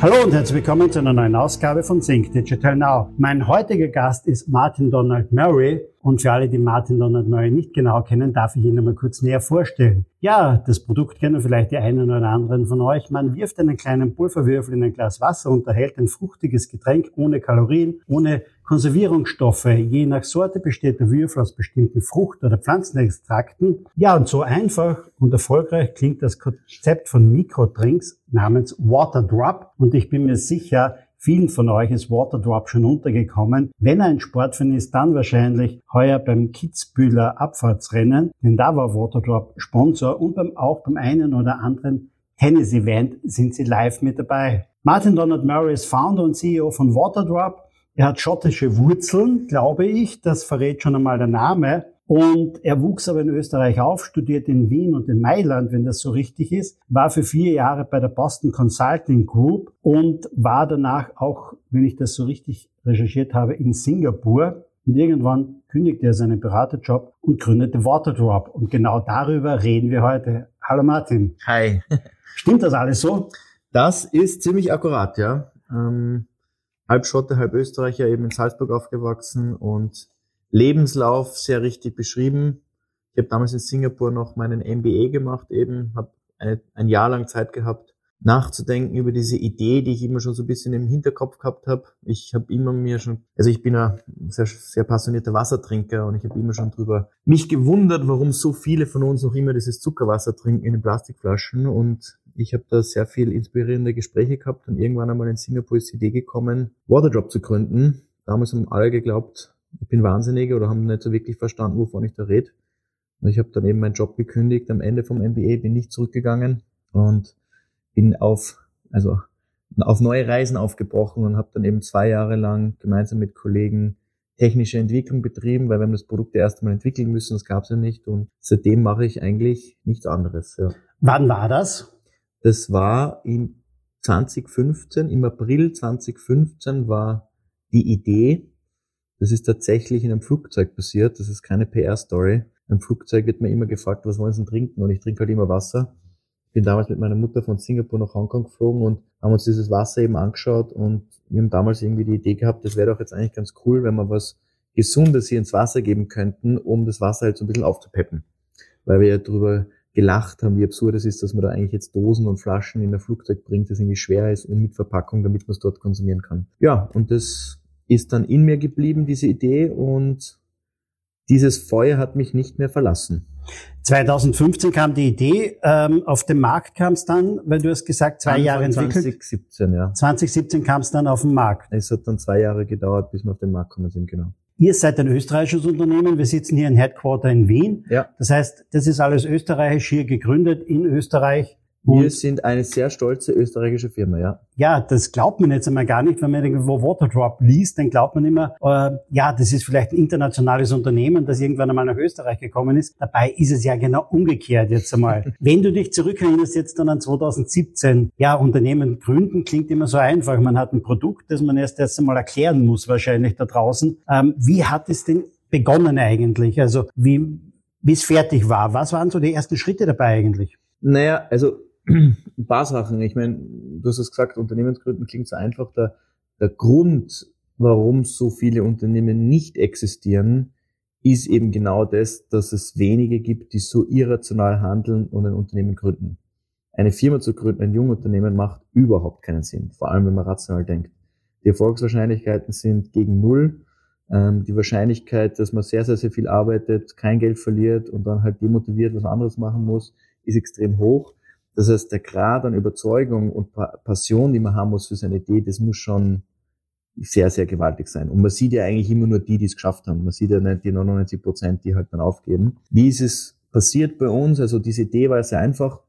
Hallo und herzlich willkommen zu einer neuen Ausgabe von Think Digital Now. Mein heutiger Gast ist Martin Donald Murray und für alle, die Martin Donald Murray nicht genau kennen, darf ich ihn einmal kurz näher vorstellen. Ja, das Produkt kennen vielleicht die einen oder anderen von euch. Man wirft einen kleinen Pulverwürfel in ein Glas Wasser und erhält ein fruchtiges Getränk ohne Kalorien, ohne Konservierungsstoffe. Je nach Sorte besteht der Würfel aus bestimmten Frucht- oder Pflanzenextrakten. Ja, und so einfach und erfolgreich klingt das Konzept von Mikrodrinks namens Water Drop. Und ich bin mir sicher, Vielen von euch ist Waterdrop schon untergekommen. Wenn ein Sportfan ist, dann wahrscheinlich heuer beim Kitzbühler Abfahrtsrennen, denn da war Waterdrop Sponsor und beim, auch beim einen oder anderen Tennis-Event sind sie live mit dabei. Martin Donald Murray ist Founder und CEO von Waterdrop er hat schottische Wurzeln, glaube ich, das verrät schon einmal der Name. Und er wuchs aber in Österreich auf, studiert in Wien und in Mailand, wenn das so richtig ist, war für vier Jahre bei der Boston Consulting Group und war danach auch, wenn ich das so richtig recherchiert habe, in Singapur. Und irgendwann kündigte er seinen Beraterjob und gründete Waterdrop. Und genau darüber reden wir heute. Hallo Martin. Hi. Stimmt das alles so? Das ist ziemlich akkurat, ja. Ähm halb Schotte, halb Österreicher, eben in Salzburg aufgewachsen und Lebenslauf sehr richtig beschrieben. Ich habe damals in Singapur noch meinen MBA gemacht, eben, habe ein Jahr lang Zeit gehabt, nachzudenken über diese Idee, die ich immer schon so ein bisschen im Hinterkopf gehabt habe. Ich habe immer mir schon, also ich bin ein sehr, sehr passionierter Wassertrinker und ich habe immer schon drüber mich gewundert, warum so viele von uns noch immer dieses Zuckerwasser trinken in den Plastikflaschen und ich habe da sehr viel inspirierende Gespräche gehabt und irgendwann einmal in Singapur ist die Idee gekommen, Waterdrop zu gründen. Damals haben alle geglaubt, ich bin wahnsinnig oder haben nicht so wirklich verstanden, wovon ich da rede. Und ich habe dann eben meinen Job gekündigt. Am Ende vom MBA bin ich zurückgegangen und bin auf, also auf neue Reisen aufgebrochen und habe dann eben zwei Jahre lang gemeinsam mit Kollegen technische Entwicklung betrieben, weil wir haben das Produkt erst einmal entwickeln müssen, das gab es ja nicht und seitdem mache ich eigentlich nichts anderes. Ja. Wann war das? Das war im 2015, im April 2015 war die Idee, das ist tatsächlich in einem Flugzeug passiert, das ist keine PR-Story. Im Flugzeug wird mir immer gefragt, was wollen Sie denn trinken? Und ich trinke halt immer Wasser. Ich bin damals mit meiner Mutter von Singapur nach Hongkong geflogen und haben uns dieses Wasser eben angeschaut und wir haben damals irgendwie die Idee gehabt, das wäre doch jetzt eigentlich ganz cool, wenn wir was Gesundes hier ins Wasser geben könnten, um das Wasser halt so ein bisschen aufzupeppen. Weil wir ja drüber gelacht haben, wie absurd es ist, dass man da eigentlich jetzt Dosen und Flaschen in ein Flugzeug bringt, das irgendwie schwer ist und mit Verpackung, damit man es dort konsumieren kann. Ja, und das ist dann in mir geblieben, diese Idee, und dieses Feuer hat mich nicht mehr verlassen. 2015 kam die Idee, ähm, auf den Markt kam es dann, weil du hast gesagt, zwei Jahre entwickelt. 2017, ja. 2017 kam es dann auf den Markt. Es hat dann zwei Jahre gedauert, bis wir auf den Markt gekommen sind, genau. Ihr seid ein österreichisches Unternehmen. Wir sitzen hier in Headquarter in Wien. Ja. Das heißt, das ist alles österreichisch hier gegründet in Österreich. Wir sind eine sehr stolze österreichische Firma, ja. Ja, das glaubt man jetzt einmal gar nicht, wenn man irgendwo Waterdrop liest, dann glaubt man immer, äh, ja, das ist vielleicht ein internationales Unternehmen, das irgendwann einmal nach Österreich gekommen ist. Dabei ist es ja genau umgekehrt jetzt einmal. wenn du dich zurückerinnerst jetzt dann an 2017, ja, Unternehmen gründen klingt immer so einfach. Man hat ein Produkt, das man erst erst einmal erklären muss wahrscheinlich da draußen. Ähm, wie hat es denn begonnen eigentlich? Also wie, wie es fertig war? Was waren so die ersten Schritte dabei eigentlich? Naja, also ein paar Sachen. Ich meine, du hast es gesagt, Unternehmensgründen klingt so einfach. Der, der Grund, warum so viele Unternehmen nicht existieren, ist eben genau das, dass es wenige gibt, die so irrational handeln und ein Unternehmen gründen. Eine Firma zu gründen, ein Jungunternehmen macht überhaupt keinen Sinn, vor allem wenn man rational denkt. Die Erfolgswahrscheinlichkeiten sind gegen Null. Ähm, die Wahrscheinlichkeit, dass man sehr, sehr, sehr viel arbeitet, kein Geld verliert und dann halt demotiviert was anderes machen muss, ist extrem hoch. Das heißt, der Grad an Überzeugung und Passion, die man haben muss für seine Idee, das muss schon sehr, sehr gewaltig sein. Und man sieht ja eigentlich immer nur die, die es geschafft haben. Man sieht ja nicht die 99 Prozent, die halt dann aufgeben. Wie ist es passiert bei uns? Also diese Idee war sehr einfach.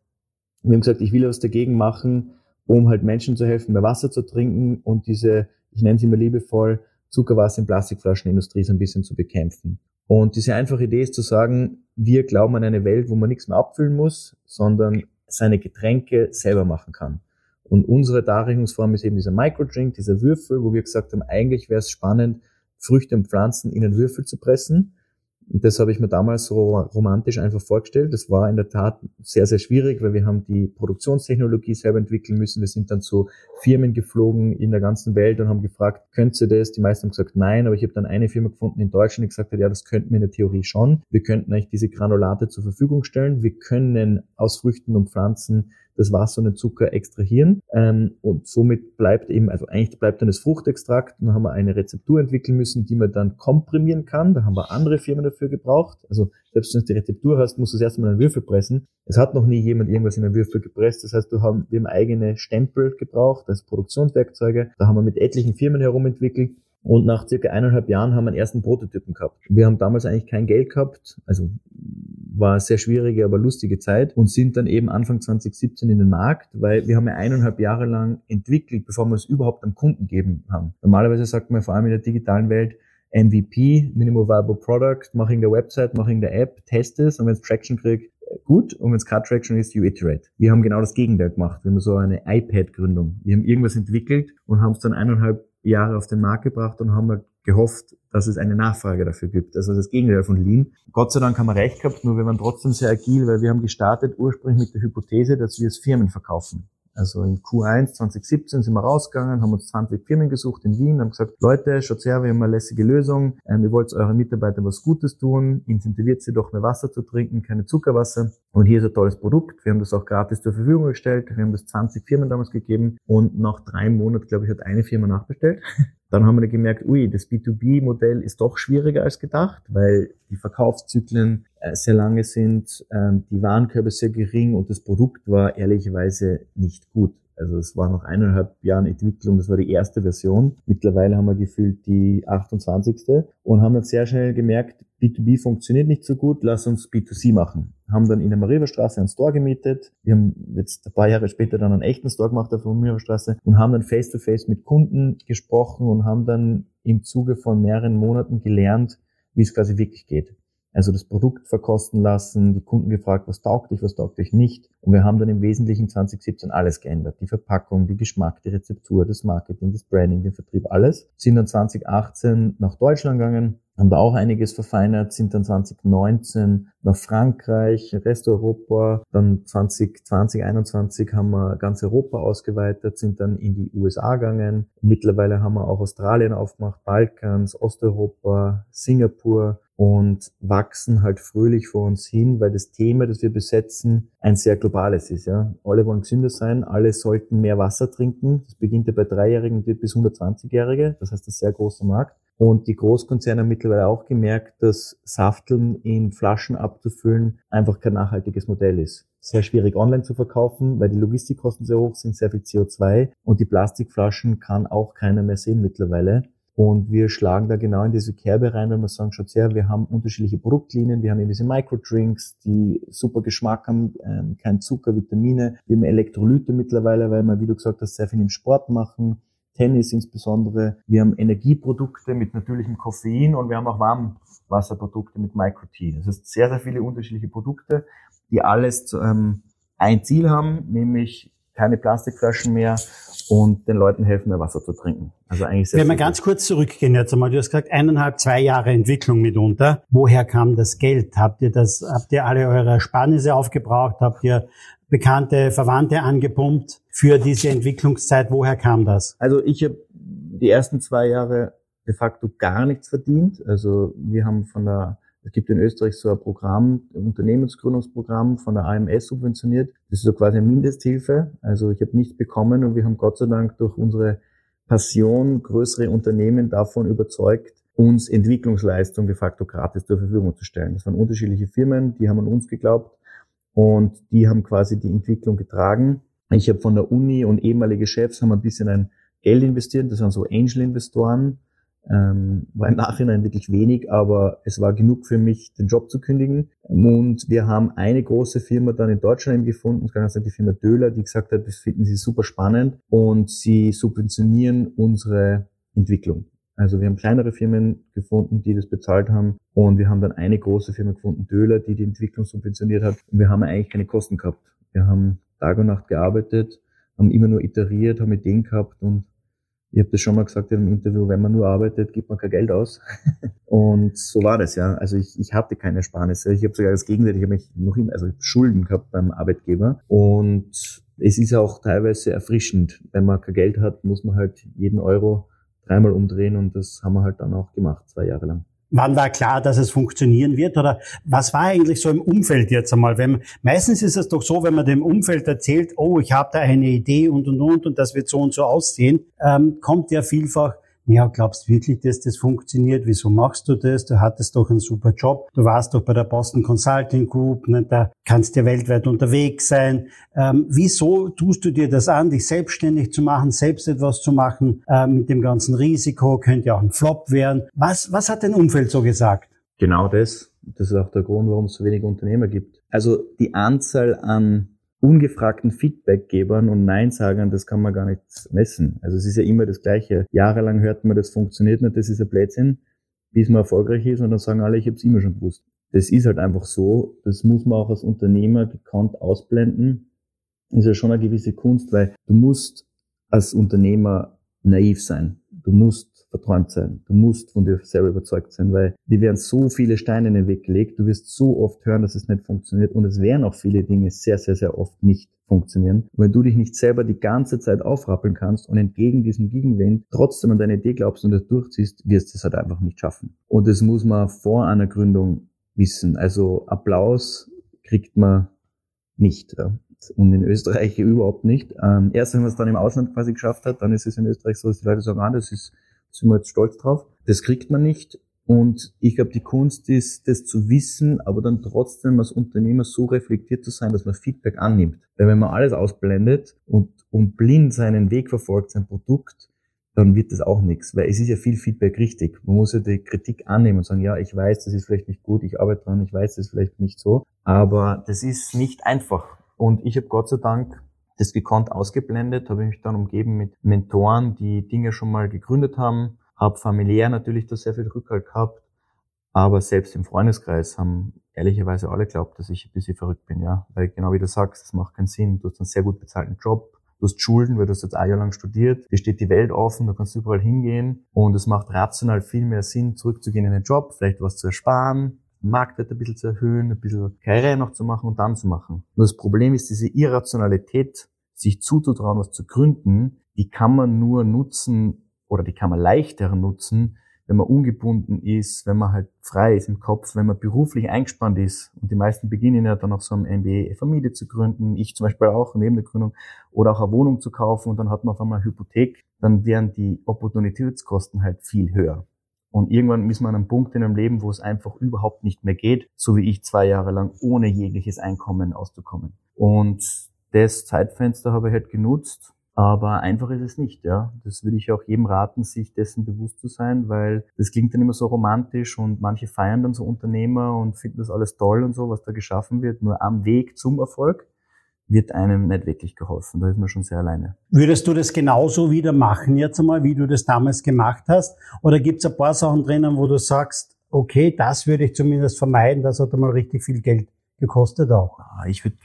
Wir haben gesagt, ich will was dagegen machen, um halt Menschen zu helfen, mehr Wasser zu trinken und diese, ich nenne sie immer liebevoll, Zuckerwasser in Plastikflaschenindustrie so ein bisschen zu bekämpfen. Und diese einfache Idee ist zu sagen, wir glauben an eine Welt, wo man nichts mehr abfüllen muss, sondern seine Getränke selber machen kann. Und unsere Darreichungsform ist eben dieser Microdrink, dieser Würfel, wo wir gesagt haben, eigentlich wäre es spannend, Früchte und Pflanzen in einen Würfel zu pressen das habe ich mir damals so romantisch einfach vorgestellt. Das war in der Tat sehr, sehr schwierig, weil wir haben die Produktionstechnologie selber entwickeln müssen. Wir sind dann zu Firmen geflogen in der ganzen Welt und haben gefragt, könnt ihr das? Die meisten haben gesagt, nein, aber ich habe dann eine Firma gefunden in Deutschland, die gesagt hat, ja, das könnten wir in der Theorie schon. Wir könnten euch diese Granulate zur Verfügung stellen. Wir können aus Früchten und Pflanzen das Wasser und den Zucker extrahieren ähm, und somit bleibt eben, also eigentlich bleibt dann das Fruchtextrakt. Dann haben wir eine Rezeptur entwickeln müssen, die man dann komprimieren kann. Da haben wir andere Firmen dafür gebraucht. Also selbst wenn du die Rezeptur hast, musst du es erstmal in einen Würfel pressen. Es hat noch nie jemand irgendwas in einen Würfel gepresst. Das heißt, du haben, wir haben eigene Stempel gebraucht als Produktionswerkzeuge. Da haben wir mit etlichen Firmen herumentwickelt. Und nach circa eineinhalb Jahren haben wir einen ersten Prototypen gehabt. Wir haben damals eigentlich kein Geld gehabt, also war eine sehr schwierige, aber lustige Zeit und sind dann eben Anfang 2017 in den Markt, weil wir haben ja eineinhalb Jahre lang entwickelt, bevor wir es überhaupt am Kunden geben haben. Normalerweise sagt man vor allem in der digitalen Welt, MVP, Minimal Viable Product, mach in der Website, mach in der App, test es und wenn es Traction kriegt, gut und wenn es keine Traction ist, you iterate. Wir haben genau das Gegenteil gemacht. Wir haben so eine iPad-Gründung. Wir haben irgendwas entwickelt und haben es dann eineinhalb Jahre auf den Markt gebracht und haben gehofft, dass es eine Nachfrage dafür gibt. Also das Gegenteil von Lean. Gott sei Dank haben wir recht gehabt, nur wir waren trotzdem sehr agil, weil wir haben gestartet ursprünglich mit der Hypothese, dass wir es Firmen verkaufen. Also in Q1 2017 sind wir rausgegangen, haben uns 20 Firmen gesucht in Wien, haben gesagt, Leute, schaut her, wir haben eine lässige Lösung, ähm, ihr wollt euren Mitarbeitern was Gutes tun, incentiviert sie doch mehr Wasser zu trinken, keine Zuckerwasser. Und hier ist ein tolles Produkt. Wir haben das auch gratis zur Verfügung gestellt. Wir haben das 20 Firmen damals gegeben und nach drei Monaten, glaube ich, hat eine Firma nachbestellt. Dann haben wir gemerkt, ui, das B2B-Modell ist doch schwieriger als gedacht, weil die Verkaufszyklen äh, sehr lange sind, ähm, die Warenkörbe sehr gering und das Produkt war ehrlicherweise nicht gut. Also es war noch eineinhalb Jahren Entwicklung, das war die erste Version. Mittlerweile haben wir gefühlt die 28. und haben dann sehr schnell gemerkt, B2B funktioniert nicht so gut, lass uns B2C machen. Haben dann in der Mariastraße einen Store gemietet. Wir haben jetzt ein paar Jahre später dann einen echten Store gemacht auf der Mariastraße und haben dann face-to-face -face mit Kunden gesprochen und haben dann im Zuge von mehreren Monaten gelernt, wie es quasi wirklich geht. Also das Produkt verkosten lassen, die Kunden gefragt, was taugt dich, was taugt dich nicht. Und wir haben dann im Wesentlichen 2017 alles geändert. Die Verpackung, die Geschmack, die Rezeptur, das Marketing, das Branding, den Vertrieb, alles. Sind dann 2018 nach Deutschland gegangen, haben da auch einiges verfeinert, sind dann 2019 nach Frankreich, Rest Europa, dann 2020, 2021 haben wir ganz Europa ausgeweitet, sind dann in die USA gegangen. Mittlerweile haben wir auch Australien aufgemacht, Balkans, Osteuropa, Singapur und wachsen halt fröhlich vor uns hin, weil das Thema, das wir besetzen, ein sehr globales ist. Ja, alle wollen gesünder sein, alle sollten mehr Wasser trinken. Das beginnt ja bei Dreijährigen bis 120-Jährige. Das heißt, ein sehr großer Markt. Und die Großkonzerne haben mittlerweile auch gemerkt, dass Safteln in Flaschen abzufüllen einfach kein nachhaltiges Modell ist. Sehr schwierig online zu verkaufen, weil die Logistikkosten sehr hoch sind, sehr viel CO2 und die Plastikflaschen kann auch keiner mehr sehen mittlerweile. Und wir schlagen da genau in diese Kerbe rein, wenn wir sagen, schaut her, wir haben unterschiedliche Produktlinien, wir haben eben diese Microdrinks, die super Geschmack haben, ähm, kein Zucker, Vitamine, wir haben Elektrolyte mittlerweile, weil wir, wie du gesagt hast, sehr viel im Sport machen Tennis insbesondere. Wir haben Energieprodukte mit natürlichem Koffein und wir haben auch Warmwasserprodukte mit Micro-T. Das heißt sehr, sehr viele unterschiedliche Produkte, die alles ähm, ein Ziel haben, nämlich keine Plastikflaschen mehr und den Leuten helfen, mehr Wasser zu trinken. Also eigentlich sehr Wenn wir ganz kurz zurückgehen jetzt einmal, du hast gesagt, eineinhalb, zwei Jahre Entwicklung mitunter. Woher kam das Geld? Habt ihr das, habt ihr alle eure Ersparnisse aufgebraucht? Habt ihr Bekannte, Verwandte angepumpt für diese Entwicklungszeit? Woher kam das? Also ich habe die ersten zwei Jahre de facto gar nichts verdient. Also wir haben von der, es gibt in Österreich so ein Programm, ein Unternehmensgründungsprogramm von der AMS subventioniert. Das ist so quasi eine Mindesthilfe. Also ich habe nichts bekommen und wir haben Gott sei Dank durch unsere Passion größere Unternehmen davon überzeugt, uns Entwicklungsleistung de facto gratis zur Verfügung zu stellen. Das waren unterschiedliche Firmen, die haben an uns geglaubt und die haben quasi die Entwicklung getragen. Ich habe von der Uni und ehemalige Chefs haben ein bisschen ein Geld investiert, das waren so Angel-Investoren, ähm, war im Nachhinein wirklich wenig, aber es war genug für mich, den Job zu kündigen. Und wir haben eine große Firma dann in Deutschland gefunden, das kann sein die Firma Döhler, die gesagt hat, das finden sie super spannend und sie subventionieren unsere Entwicklung. Also wir haben kleinere Firmen gefunden, die das bezahlt haben und wir haben dann eine große Firma gefunden, Döhler, die die Entwicklung subventioniert hat und wir haben eigentlich keine Kosten gehabt. Wir haben Tag und Nacht gearbeitet, haben immer nur iteriert, haben Ideen gehabt und ich habe das schon mal gesagt in einem Interview, wenn man nur arbeitet, gibt man kein Geld aus. und so war das, ja. Also ich, ich hatte keine Ersparnisse. Ich habe sogar das Gegenteil, ich habe mich noch immer, also Schulden gehabt beim Arbeitgeber. Und es ist auch teilweise erfrischend. Wenn man kein Geld hat, muss man halt jeden Euro dreimal umdrehen und das haben wir halt dann auch gemacht, zwei Jahre lang. Wann war klar, dass es funktionieren wird? Oder was war eigentlich so im Umfeld jetzt einmal? Wenn, meistens ist es doch so, wenn man dem Umfeld erzählt, oh, ich habe da eine Idee und und und und das wird so und so aussehen, ähm, kommt ja vielfach, ja, glaubst wirklich, dass das funktioniert? Wieso machst du das? Du hattest doch einen super Job. Du warst doch bei der Boston Consulting Group. Ne? Da kannst du ja weltweit unterwegs sein. Ähm, wieso tust du dir das an, dich selbstständig zu machen, selbst etwas zu machen äh, mit dem ganzen Risiko? Könnte ja auch ein Flop werden. Was, was hat dein Umfeld so gesagt? Genau das. Das ist auch der Grund, warum es so wenige Unternehmer gibt. Also die Anzahl an ungefragten Feedbackgebern und Neinsagern, das kann man gar nicht messen. Also es ist ja immer das Gleiche. Jahrelang hört man, das funktioniert nicht, das ist ein Blödsinn, bis man erfolgreich ist und dann sagen alle, ich habe es immer schon gewusst. Das ist halt einfach so. Das muss man auch als Unternehmer gekonnt ausblenden. Ist ja schon eine gewisse Kunst, weil du musst als Unternehmer naiv sein. Du musst verträumt sein. Du musst von dir selber überzeugt sein, weil dir werden so viele Steine in den Weg gelegt. Du wirst so oft hören, dass es nicht funktioniert und es werden auch viele Dinge sehr, sehr, sehr oft nicht funktionieren. Wenn du dich nicht selber die ganze Zeit aufrappeln kannst und entgegen diesem Gegenwind trotzdem an deine Idee glaubst und das durchziehst, wirst du es halt einfach nicht schaffen. Und das muss man vor einer Gründung wissen. Also Applaus kriegt man nicht. Und in Österreich überhaupt nicht. Ähm, erst wenn man es dann im Ausland quasi geschafft hat, dann ist es in Österreich so, dass die Leute sagen, ah, das ist sind wir jetzt stolz drauf. Das kriegt man nicht. Und ich glaube, die Kunst ist, das zu wissen, aber dann trotzdem als Unternehmer so reflektiert zu sein, dass man Feedback annimmt. Weil wenn man alles ausblendet und, und blind seinen Weg verfolgt, sein Produkt, dann wird das auch nichts, weil es ist ja viel Feedback richtig. Man muss ja die Kritik annehmen und sagen, ja, ich weiß, das ist vielleicht nicht gut, ich arbeite dran, ich weiß, das ist vielleicht nicht so, aber das ist nicht einfach. Und ich habe Gott sei Dank das gekonnt ausgeblendet, habe ich mich dann umgeben mit Mentoren, die Dinge schon mal gegründet haben, habe familiär natürlich da sehr viel Rückhalt gehabt, aber selbst im Freundeskreis haben ehrlicherweise alle glaubt, dass ich ein bisschen verrückt bin, ja, weil genau wie du sagst, das macht keinen Sinn. Du hast einen sehr gut bezahlten Job, du hast Schulden, weil du hast jetzt ein Jahr lang studiert, dir steht die Welt offen, du kannst überall hingehen und es macht rational viel mehr Sinn, zurückzugehen in den Job, vielleicht was zu ersparen, Marktwert ein bisschen zu erhöhen, ein bisschen Karriere noch zu machen und dann zu machen. Nur das Problem ist diese Irrationalität, sich zuzutrauen, was zu gründen, die kann man nur nutzen oder die kann man leichter nutzen, wenn man ungebunden ist, wenn man halt frei ist im Kopf, wenn man beruflich eingespannt ist. Und die meisten beginnen ja dann auch so ein MBA Familie zu gründen, ich zum Beispiel auch neben der Gründung, oder auch eine Wohnung zu kaufen und dann hat man auf einmal eine Hypothek, dann wären die Opportunitätskosten halt viel höher. Und irgendwann ist man an einem Punkt in einem Leben, wo es einfach überhaupt nicht mehr geht, so wie ich zwei Jahre lang ohne jegliches Einkommen auszukommen. Und das Zeitfenster habe ich halt genutzt, aber einfach ist es nicht, ja. Das würde ich auch jedem raten, sich dessen bewusst zu sein, weil das klingt dann immer so romantisch und manche feiern dann so Unternehmer und finden das alles toll und so, was da geschaffen wird. Nur am Weg zum Erfolg wird einem nicht wirklich geholfen. Da ist man schon sehr alleine. Würdest du das genauso wieder machen jetzt einmal, wie du das damals gemacht hast? Oder gibt es ein paar Sachen drinnen, wo du sagst, okay, das würde ich zumindest vermeiden, das hat einmal richtig viel Geld gekostet auch? Ah, ich würde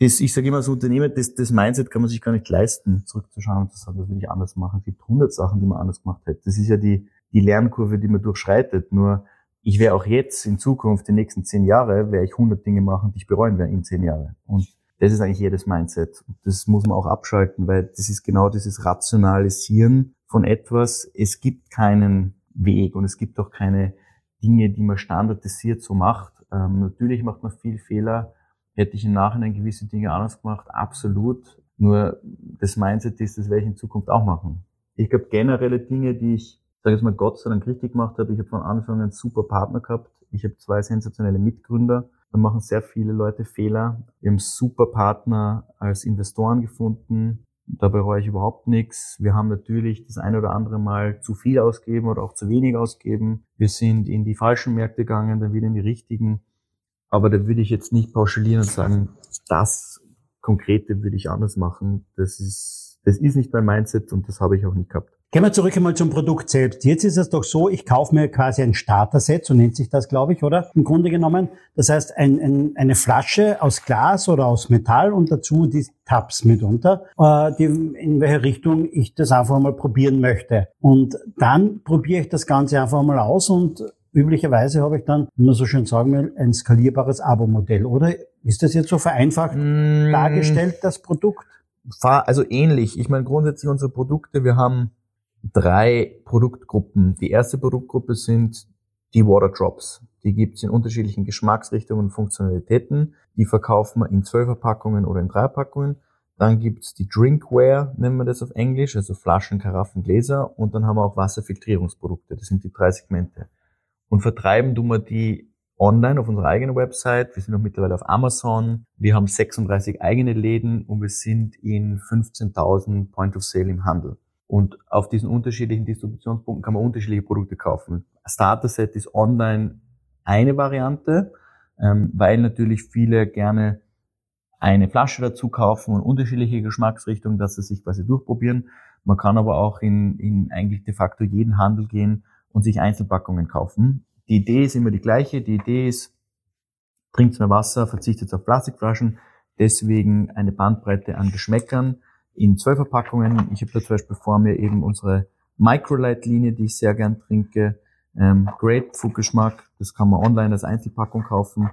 das, ich sage immer als Unternehmer, das, das Mindset kann man sich gar nicht leisten, zurückzuschauen und zu sagen, das will ich anders machen. Es gibt hundert Sachen, die man anders gemacht hätte. Das ist ja die, die Lernkurve, die man durchschreitet. Nur ich wäre auch jetzt in Zukunft, die nächsten zehn Jahre, werde ich hundert Dinge machen, die ich bereuen werde in zehn Jahren. Und das ist eigentlich jedes Mindset. Das muss man auch abschalten, weil das ist genau dieses Rationalisieren von etwas. Es gibt keinen Weg und es gibt auch keine Dinge, die man standardisiert so macht. Ähm, natürlich macht man viel Fehler. Hätte ich im Nachhinein gewisse Dinge anders gemacht? Absolut. Nur das Mindset ist, das werde ich in Zukunft auch machen. Ich glaube generelle Dinge, die ich, sage jetzt mal Gott sei Dank richtig gemacht habe. Ich habe von Anfang an einen super Partner gehabt. Ich habe zwei sensationelle Mitgründer da machen sehr viele Leute Fehler. Wir haben super Partner als Investoren gefunden. Da bereue ich überhaupt nichts. Wir haben natürlich das eine oder andere Mal zu viel ausgeben oder auch zu wenig ausgeben. Wir sind in die falschen Märkte gegangen, dann wieder in die richtigen. Aber da würde ich jetzt nicht pauschalieren und sagen, das Konkrete würde ich anders machen. Das ist, das ist nicht mein Mindset und das habe ich auch nicht gehabt. Gehen wir zurück einmal zum Produkt selbst. Jetzt ist es doch so, ich kaufe mir quasi ein Starter-Set, so nennt sich das, glaube ich, oder? Im Grunde genommen. Das heißt, ein, ein, eine Flasche aus Glas oder aus Metall und dazu die Tabs mitunter, äh, die, in welche Richtung ich das einfach mal probieren möchte. Und dann probiere ich das Ganze einfach mal aus und üblicherweise habe ich dann, wie man so schön sagen will, ein skalierbares Abo-Modell, oder? Ist das jetzt so vereinfacht mm. dargestellt, das Produkt? Also ähnlich. Ich meine, grundsätzlich unsere Produkte, wir haben drei Produktgruppen. Die erste Produktgruppe sind die Water Drops. Die gibt's in unterschiedlichen Geschmacksrichtungen und Funktionalitäten. Die verkaufen wir in 12er Packungen oder in 3 Packungen. Dann gibt's die Drinkware, nennen wir das auf Englisch, also Flaschen, Karaffen, Gläser. Und dann haben wir auch Wasserfiltrierungsprodukte. Das sind die drei Segmente. Und vertreiben tun wir die online auf unserer eigenen Website. Wir sind auch mittlerweile auf Amazon. Wir haben 36 eigene Läden und wir sind in 15.000 Point of Sale im Handel. Und auf diesen unterschiedlichen Distributionspunkten kann man unterschiedliche Produkte kaufen. Starter Set ist online eine Variante, ähm, weil natürlich viele gerne eine Flasche dazu kaufen und unterschiedliche Geschmacksrichtungen, dass sie sich quasi durchprobieren. Man kann aber auch in, in eigentlich de facto jeden Handel gehen und sich Einzelpackungen kaufen. Die Idee ist immer die gleiche. Die Idee ist, trinkt mehr Wasser, verzichtet auf Plastikflaschen, deswegen eine Bandbreite an Geschmäckern in Zwölferpackungen. Ich habe da zum Beispiel vor mir eben unsere Microlight-Linie, die ich sehr gern trinke. Ähm, Grapefruit-Geschmack, das kann man online als Einzelpackung kaufen.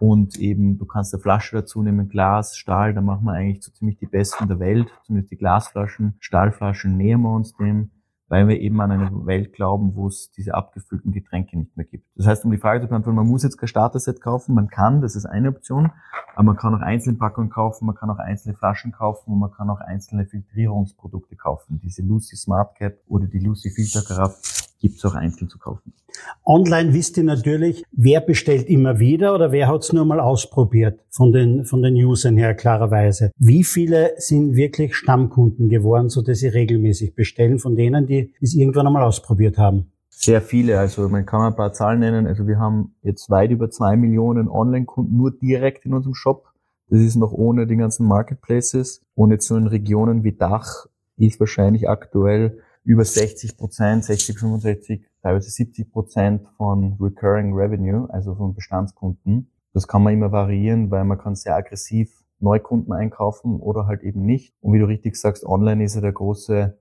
Und eben, du kannst eine Flasche dazu nehmen, Glas, Stahl, da machen wir eigentlich so ziemlich die besten der Welt, zumindest die Glasflaschen. Stahlflaschen nähern wir uns dem weil wir eben an eine Welt glauben, wo es diese abgefüllten Getränke nicht mehr gibt. Das heißt, um die Frage zu beantworten, man muss jetzt kein Starter-Set kaufen, man kann, das ist eine Option, aber man kann auch einzelne Packungen kaufen, man kann auch einzelne Flaschen kaufen und man kann auch einzelne Filtrierungsprodukte kaufen. Diese Lucy Smart Cap oder die Lucy Filter Carafe gibt es auch einzeln zu kaufen. Online wisst ihr natürlich, wer bestellt immer wieder oder wer hat es nur mal ausprobiert von den, von den Usern her klarerweise. Wie viele sind wirklich Stammkunden geworden, so dass sie regelmäßig bestellen von denen, die es irgendwann einmal ausprobiert haben? Sehr viele, also man kann ein paar Zahlen nennen. Also wir haben jetzt weit über zwei Millionen Online-Kunden nur direkt in unserem Shop. Das ist noch ohne die ganzen Marketplaces. Und jetzt so in Regionen wie Dach ist wahrscheinlich aktuell über 60 Prozent, 60, 65, teilweise 70 Prozent von Recurring Revenue, also von Bestandskunden. Das kann man immer variieren, weil man kann sehr aggressiv Neukunden einkaufen oder halt eben nicht. Und wie du richtig sagst, online ist ja der große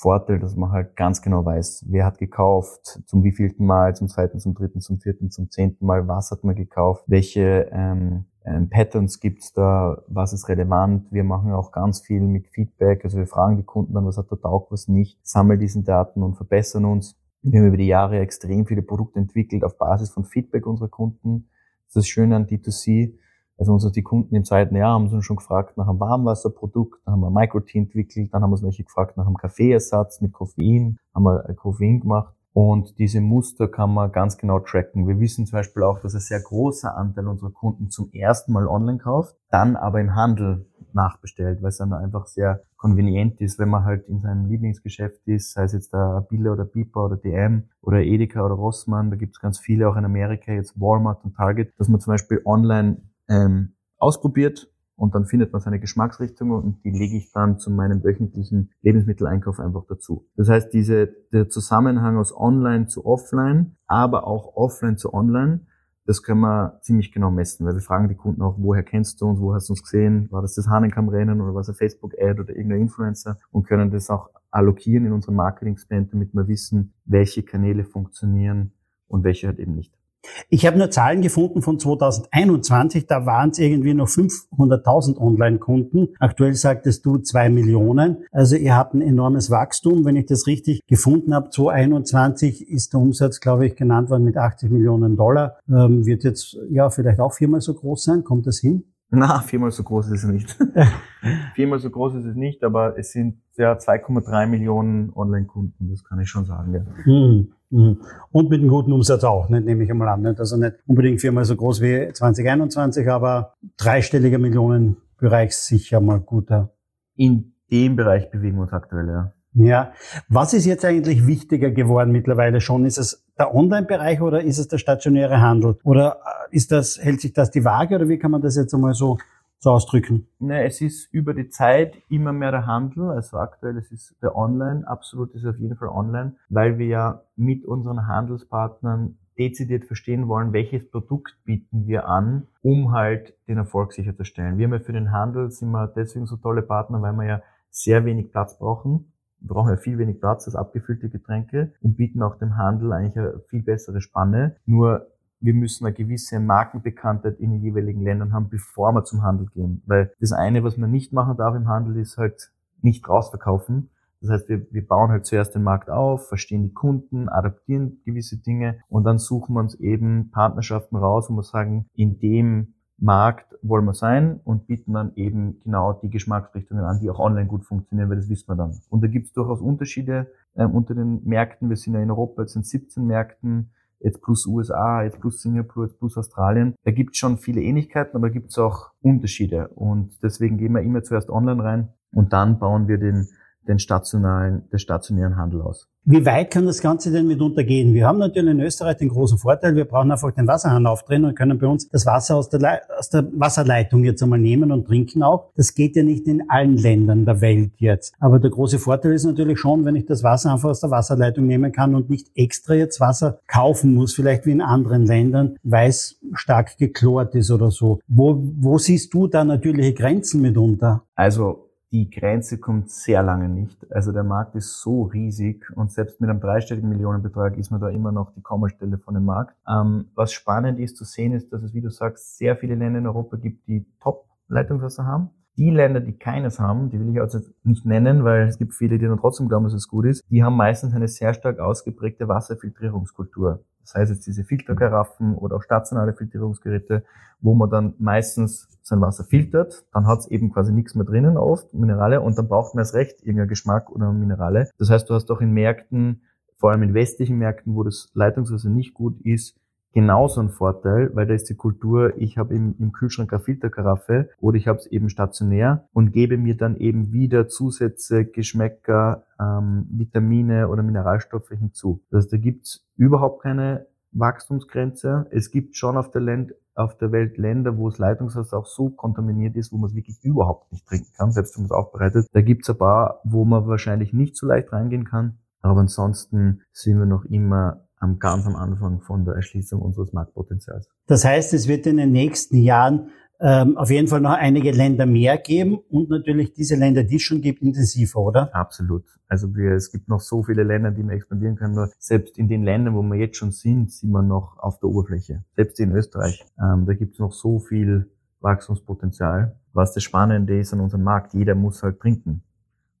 Vorteil, dass man halt ganz genau weiß, wer hat gekauft, zum wievielten Mal, zum zweiten, zum dritten, zum vierten, zum zehnten Mal, was hat man gekauft, welche ähm, ähm, Patterns gibt's da, was ist relevant. Wir machen auch ganz viel mit Feedback, also wir fragen die Kunden dann, was hat der Taugt, was nicht, sammeln diesen Daten und verbessern uns. Wir haben über die Jahre extrem viele Produkte entwickelt auf Basis von Feedback unserer Kunden. Das ist das Schöne an D2C. Also unsere die Kunden im zweiten Jahr haben uns schon gefragt nach einem Warmwasserprodukt, dann haben wir Microtee entwickelt, dann haben uns welche gefragt nach einem Kaffeeersatz mit Koffein, haben wir Koffein gemacht und diese Muster kann man ganz genau tracken. Wir wissen zum Beispiel auch, dass ein sehr großer Anteil unserer Kunden zum ersten Mal online kauft, dann aber im Handel nachbestellt, weil es dann einfach sehr konvenient ist, wenn man halt in seinem Lieblingsgeschäft ist, sei es jetzt der Bille oder Piper oder DM oder Edeka oder Rossmann, da gibt es ganz viele auch in Amerika, jetzt Walmart und Target, dass man zum Beispiel online ähm, ausprobiert, und dann findet man seine Geschmacksrichtung und die lege ich dann zu meinem wöchentlichen Lebensmitteleinkauf einfach dazu. Das heißt, diese, der Zusammenhang aus Online zu Offline, aber auch Offline zu Online, das können wir ziemlich genau messen, weil wir fragen die Kunden auch, woher kennst du uns, wo hast du uns gesehen, war das das Hahnenkamm-Rennen oder war es ein Facebook-Ad oder irgendein Influencer und können das auch allokieren in unserem Marketing-Spend, damit wir wissen, welche Kanäle funktionieren und welche halt eben nicht. Ich habe nur Zahlen gefunden von 2021, da waren es irgendwie noch 500.000 Online-Kunden. Aktuell sagtest du zwei Millionen. Also ihr habt ein enormes Wachstum. Wenn ich das richtig gefunden habe, 2021 ist der Umsatz, glaube ich, genannt worden mit 80 Millionen Dollar. Ähm, wird jetzt ja vielleicht auch viermal so groß sein. Kommt das hin? Na, viermal so groß ist es nicht. viermal so groß ist es nicht, aber es sind ja 2,3 Millionen Online-Kunden, das kann ich schon sagen. Ja. Mhm. Mhm. Und mit einem guten Umsatz auch, nicht, nehme ich einmal an. Nicht? Also nicht unbedingt viermal so groß wie 2021, aber dreistelliger Millionenbereich sicher mal guter. In dem Bereich bewegen wir uns aktuell, ja. Ja. Was ist jetzt eigentlich wichtiger geworden mittlerweile schon? Ist es der Online-Bereich oder ist es der stationäre Handel? Oder äh, ist das, hält sich das die Waage oder wie kann man das jetzt einmal so so ausdrücken? Ne, es ist über die Zeit immer mehr der Handel. Also aktuell es ist der Online, absolut ist auf jeden Fall Online, weil wir ja mit unseren Handelspartnern dezidiert verstehen wollen, welches Produkt bieten wir an, um halt den Erfolg sicherzustellen. Wir haben ja für den Handel sind wir deswegen so tolle Partner, weil wir ja sehr wenig Platz brauchen. Wir brauchen ja viel wenig Platz als abgefüllte Getränke und bieten auch dem Handel eigentlich eine viel bessere Spanne. Nur wir müssen eine gewisse Markenbekanntheit in den jeweiligen Ländern haben, bevor wir zum Handel gehen. Weil das eine, was man nicht machen darf im Handel, ist halt nicht rausverkaufen. Das heißt, wir, wir bauen halt zuerst den Markt auf, verstehen die Kunden, adaptieren gewisse Dinge und dann suchen wir uns eben Partnerschaften raus, wo wir sagen, in dem Markt wollen wir sein und bieten dann eben genau die Geschmacksrichtungen an, die auch online gut funktionieren, weil das wissen wir dann. Und da gibt es durchaus Unterschiede äh, unter den Märkten. Wir sind ja in Europa, jetzt sind 17 Märkten, jetzt plus USA, jetzt plus Singapur, jetzt plus Australien. Da gibt es schon viele Ähnlichkeiten, aber gibt es auch Unterschiede. Und deswegen gehen wir immer zuerst online rein und dann bauen wir den den stationalen, den stationären Handel aus. Wie weit kann das Ganze denn mitunter gehen? Wir haben natürlich in Österreich den großen Vorteil, wir brauchen einfach den Wasserhahn aufdrehen und können bei uns das Wasser aus der, aus der Wasserleitung jetzt einmal nehmen und trinken auch. Das geht ja nicht in allen Ländern der Welt jetzt. Aber der große Vorteil ist natürlich schon, wenn ich das Wasser einfach aus der Wasserleitung nehmen kann und nicht extra jetzt Wasser kaufen muss, vielleicht wie in anderen Ländern, weil es stark geklort ist oder so. Wo, wo siehst du da natürliche Grenzen mitunter? Also die Grenze kommt sehr lange nicht. Also der Markt ist so riesig und selbst mit einem dreistelligen Millionenbetrag ist man da immer noch die Kommastelle von dem Markt. Ähm, was spannend ist zu sehen, ist, dass es, wie du sagst, sehr viele Länder in Europa gibt, die Top-Leitungswasser haben. Die Länder, die keines haben, die will ich also nicht nennen, weil es gibt viele, die dann trotzdem glauben, dass es gut ist, die haben meistens eine sehr stark ausgeprägte Wasserfiltrierungskultur. Das heißt jetzt diese Filterkaraffen oder auch stationale Filtrierungsgeräte, wo man dann meistens sein Wasser filtert, dann hat es eben quasi nichts mehr drinnen oft, Minerale, und dann braucht man erst recht irgendeinen Geschmack oder Minerale. Das heißt, du hast auch in Märkten, vor allem in westlichen Märkten, wo das Leitungswasser nicht gut ist, genauso ein Vorteil, weil da ist die Kultur, ich habe im, im Kühlschrank eine Filterkaraffe oder ich habe es eben stationär und gebe mir dann eben wieder Zusätze, Geschmäcker, ähm, Vitamine oder Mineralstoffe hinzu. Das heißt, da gibt's überhaupt keine Wachstumsgrenze. Es gibt schon auf der, Land, auf der Welt Länder, wo das Leitungswasser auch so kontaminiert ist, wo man es wirklich überhaupt nicht trinken kann, selbst wenn man es aufbereitet. Da gibt's ein paar, wo man wahrscheinlich nicht so leicht reingehen kann. Aber ansonsten sind wir noch immer am ganz am Anfang von der Erschließung unseres Marktpotenzials. Das heißt, es wird in den nächsten Jahren ähm, auf jeden Fall noch einige Länder mehr geben und natürlich diese Länder, die es schon gibt, intensiver, oder? Absolut. Also wir, es gibt noch so viele Länder, die wir expandieren können. Nur selbst in den Ländern, wo wir jetzt schon sind, sind wir noch auf der Oberfläche. Selbst in Österreich. Ähm, da gibt es noch so viel Wachstumspotenzial. Was das Spannende ist an unserem Markt, jeder muss halt trinken.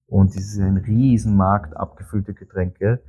Und es ist ein Riesenmarkt, abgefüllte Getränke.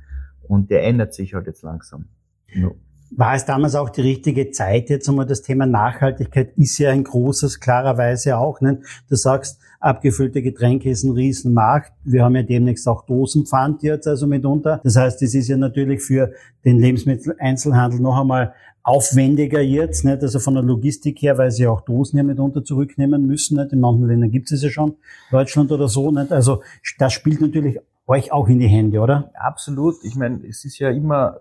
Und der ändert sich halt jetzt langsam. No. War es damals auch die richtige Zeit? Jetzt einmal das Thema Nachhaltigkeit ist ja ein großes, klarerweise auch. Ne? Du sagst, abgefüllte Getränke ist ein Riesenmarkt. Wir haben ja demnächst auch Dosenpfand jetzt also mitunter. Das heißt, es ist ja natürlich für den Lebensmitteleinzelhandel noch einmal aufwendiger jetzt, nicht? also von der Logistik her, weil sie auch Dosen ja mitunter zurücknehmen müssen. Nicht? In manchen Ländern gibt es ja schon, Deutschland oder so. Nicht? Also das spielt natürlich euch auch in die Hände, oder? Absolut. Ich meine, es ist ja immer,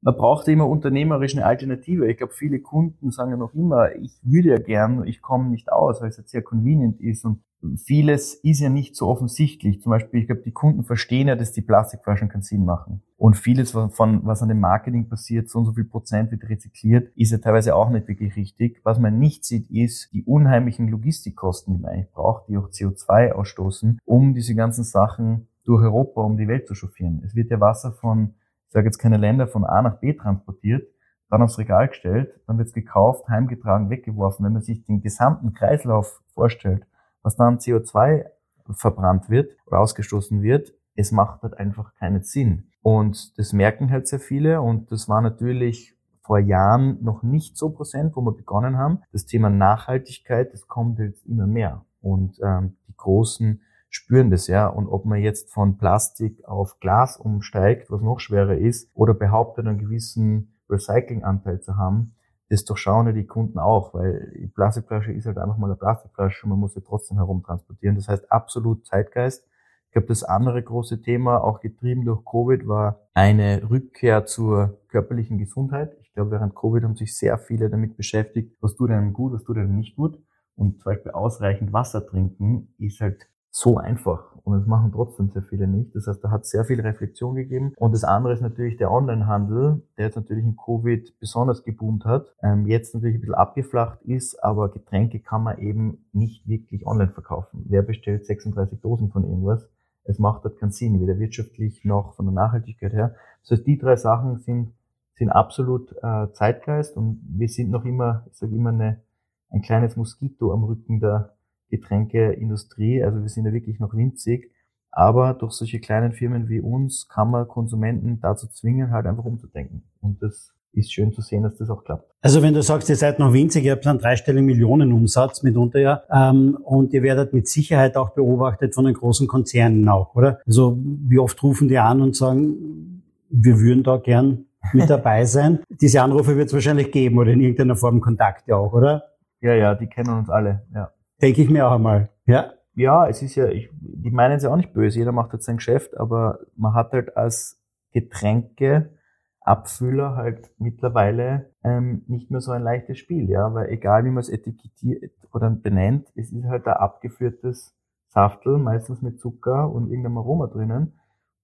man braucht immer unternehmerisch eine Alternative. Ich glaube, viele Kunden sagen ja noch immer, ich würde ja gern, ich komme nicht aus, weil es jetzt sehr convenient ist und vieles ist ja nicht so offensichtlich. Zum Beispiel, ich glaube, die Kunden verstehen ja, dass die Plastikflaschen keinen Sinn machen. Und vieles von, was an dem Marketing passiert, so und so viel Prozent wird rezykliert, ist ja teilweise auch nicht wirklich richtig. Was man nicht sieht, ist die unheimlichen Logistikkosten, die man eigentlich braucht, die auch CO2 ausstoßen, um diese ganzen Sachen durch Europa um die Welt zu chauffieren. Es wird ja Wasser von, ich sage jetzt keine Länder, von A nach B transportiert, dann aufs Regal gestellt, dann wird es gekauft, heimgetragen, weggeworfen. Wenn man sich den gesamten Kreislauf vorstellt, was dann CO2 verbrannt wird oder ausgestoßen wird, es macht halt einfach keinen Sinn. Und das merken halt sehr viele und das war natürlich vor Jahren noch nicht so präsent, wo wir begonnen haben. Das Thema Nachhaltigkeit, das kommt jetzt immer mehr. Und ähm, die großen spüren das ja. Und ob man jetzt von Plastik auf Glas umsteigt, was noch schwerer ist, oder behauptet, einen gewissen Recyclinganteil zu haben, das durchschauen ja die Kunden auch, weil die Plastikflasche ist halt einfach mal eine Plastikflasche und man muss sie trotzdem herumtransportieren. Das heißt absolut Zeitgeist. Ich glaube, das andere große Thema, auch getrieben durch Covid, war eine Rückkehr zur körperlichen Gesundheit. Ich glaube, während Covid haben sich sehr viele damit beschäftigt, was tut einem gut, was tut einem nicht gut. Und zum Beispiel ausreichend Wasser trinken ist halt so einfach und das machen trotzdem sehr viele nicht. Das heißt, da hat sehr viel Reflexion gegeben. Und das andere ist natürlich der Onlinehandel, der jetzt natürlich in Covid besonders geboomt hat, ähm, jetzt natürlich ein bisschen abgeflacht ist, aber Getränke kann man eben nicht wirklich online verkaufen. Wer bestellt 36 Dosen von irgendwas? Es macht dort keinen Sinn, weder wirtschaftlich noch von der Nachhaltigkeit her. Das heißt, die drei Sachen sind, sind absolut äh, Zeitgeist und wir sind noch immer, ich sage immer, eine, ein kleines Moskito am Rücken der Getränkeindustrie. Also wir sind ja wirklich noch winzig. Aber durch solche kleinen Firmen wie uns kann man Konsumenten dazu zwingen, halt einfach umzudenken. Und das ist schön zu sehen, dass das auch klappt. Also wenn du sagst, ihr seid noch winzig, ihr habt einen dreistelligen Millionenumsatz mitunter ja, ähm, und ihr werdet mit Sicherheit auch beobachtet von den großen Konzernen auch, oder? Also wie oft rufen die an und sagen, wir würden da gern mit dabei sein? Diese Anrufe wird es wahrscheinlich geben oder in irgendeiner Form Kontakte auch, oder? Ja, ja, die kennen uns alle, ja. Denke ich mir auch einmal. Ja. Ja, es ist ja, ich, die meinen es ja auch nicht böse, jeder macht jetzt sein Geschäft, aber man hat halt als Getränkeabfüller halt mittlerweile ähm, nicht mehr so ein leichtes Spiel, ja, weil egal wie man es etikettiert oder benennt, es ist halt ein abgeführtes Saftel, meistens mit Zucker und irgendeinem Aroma drinnen.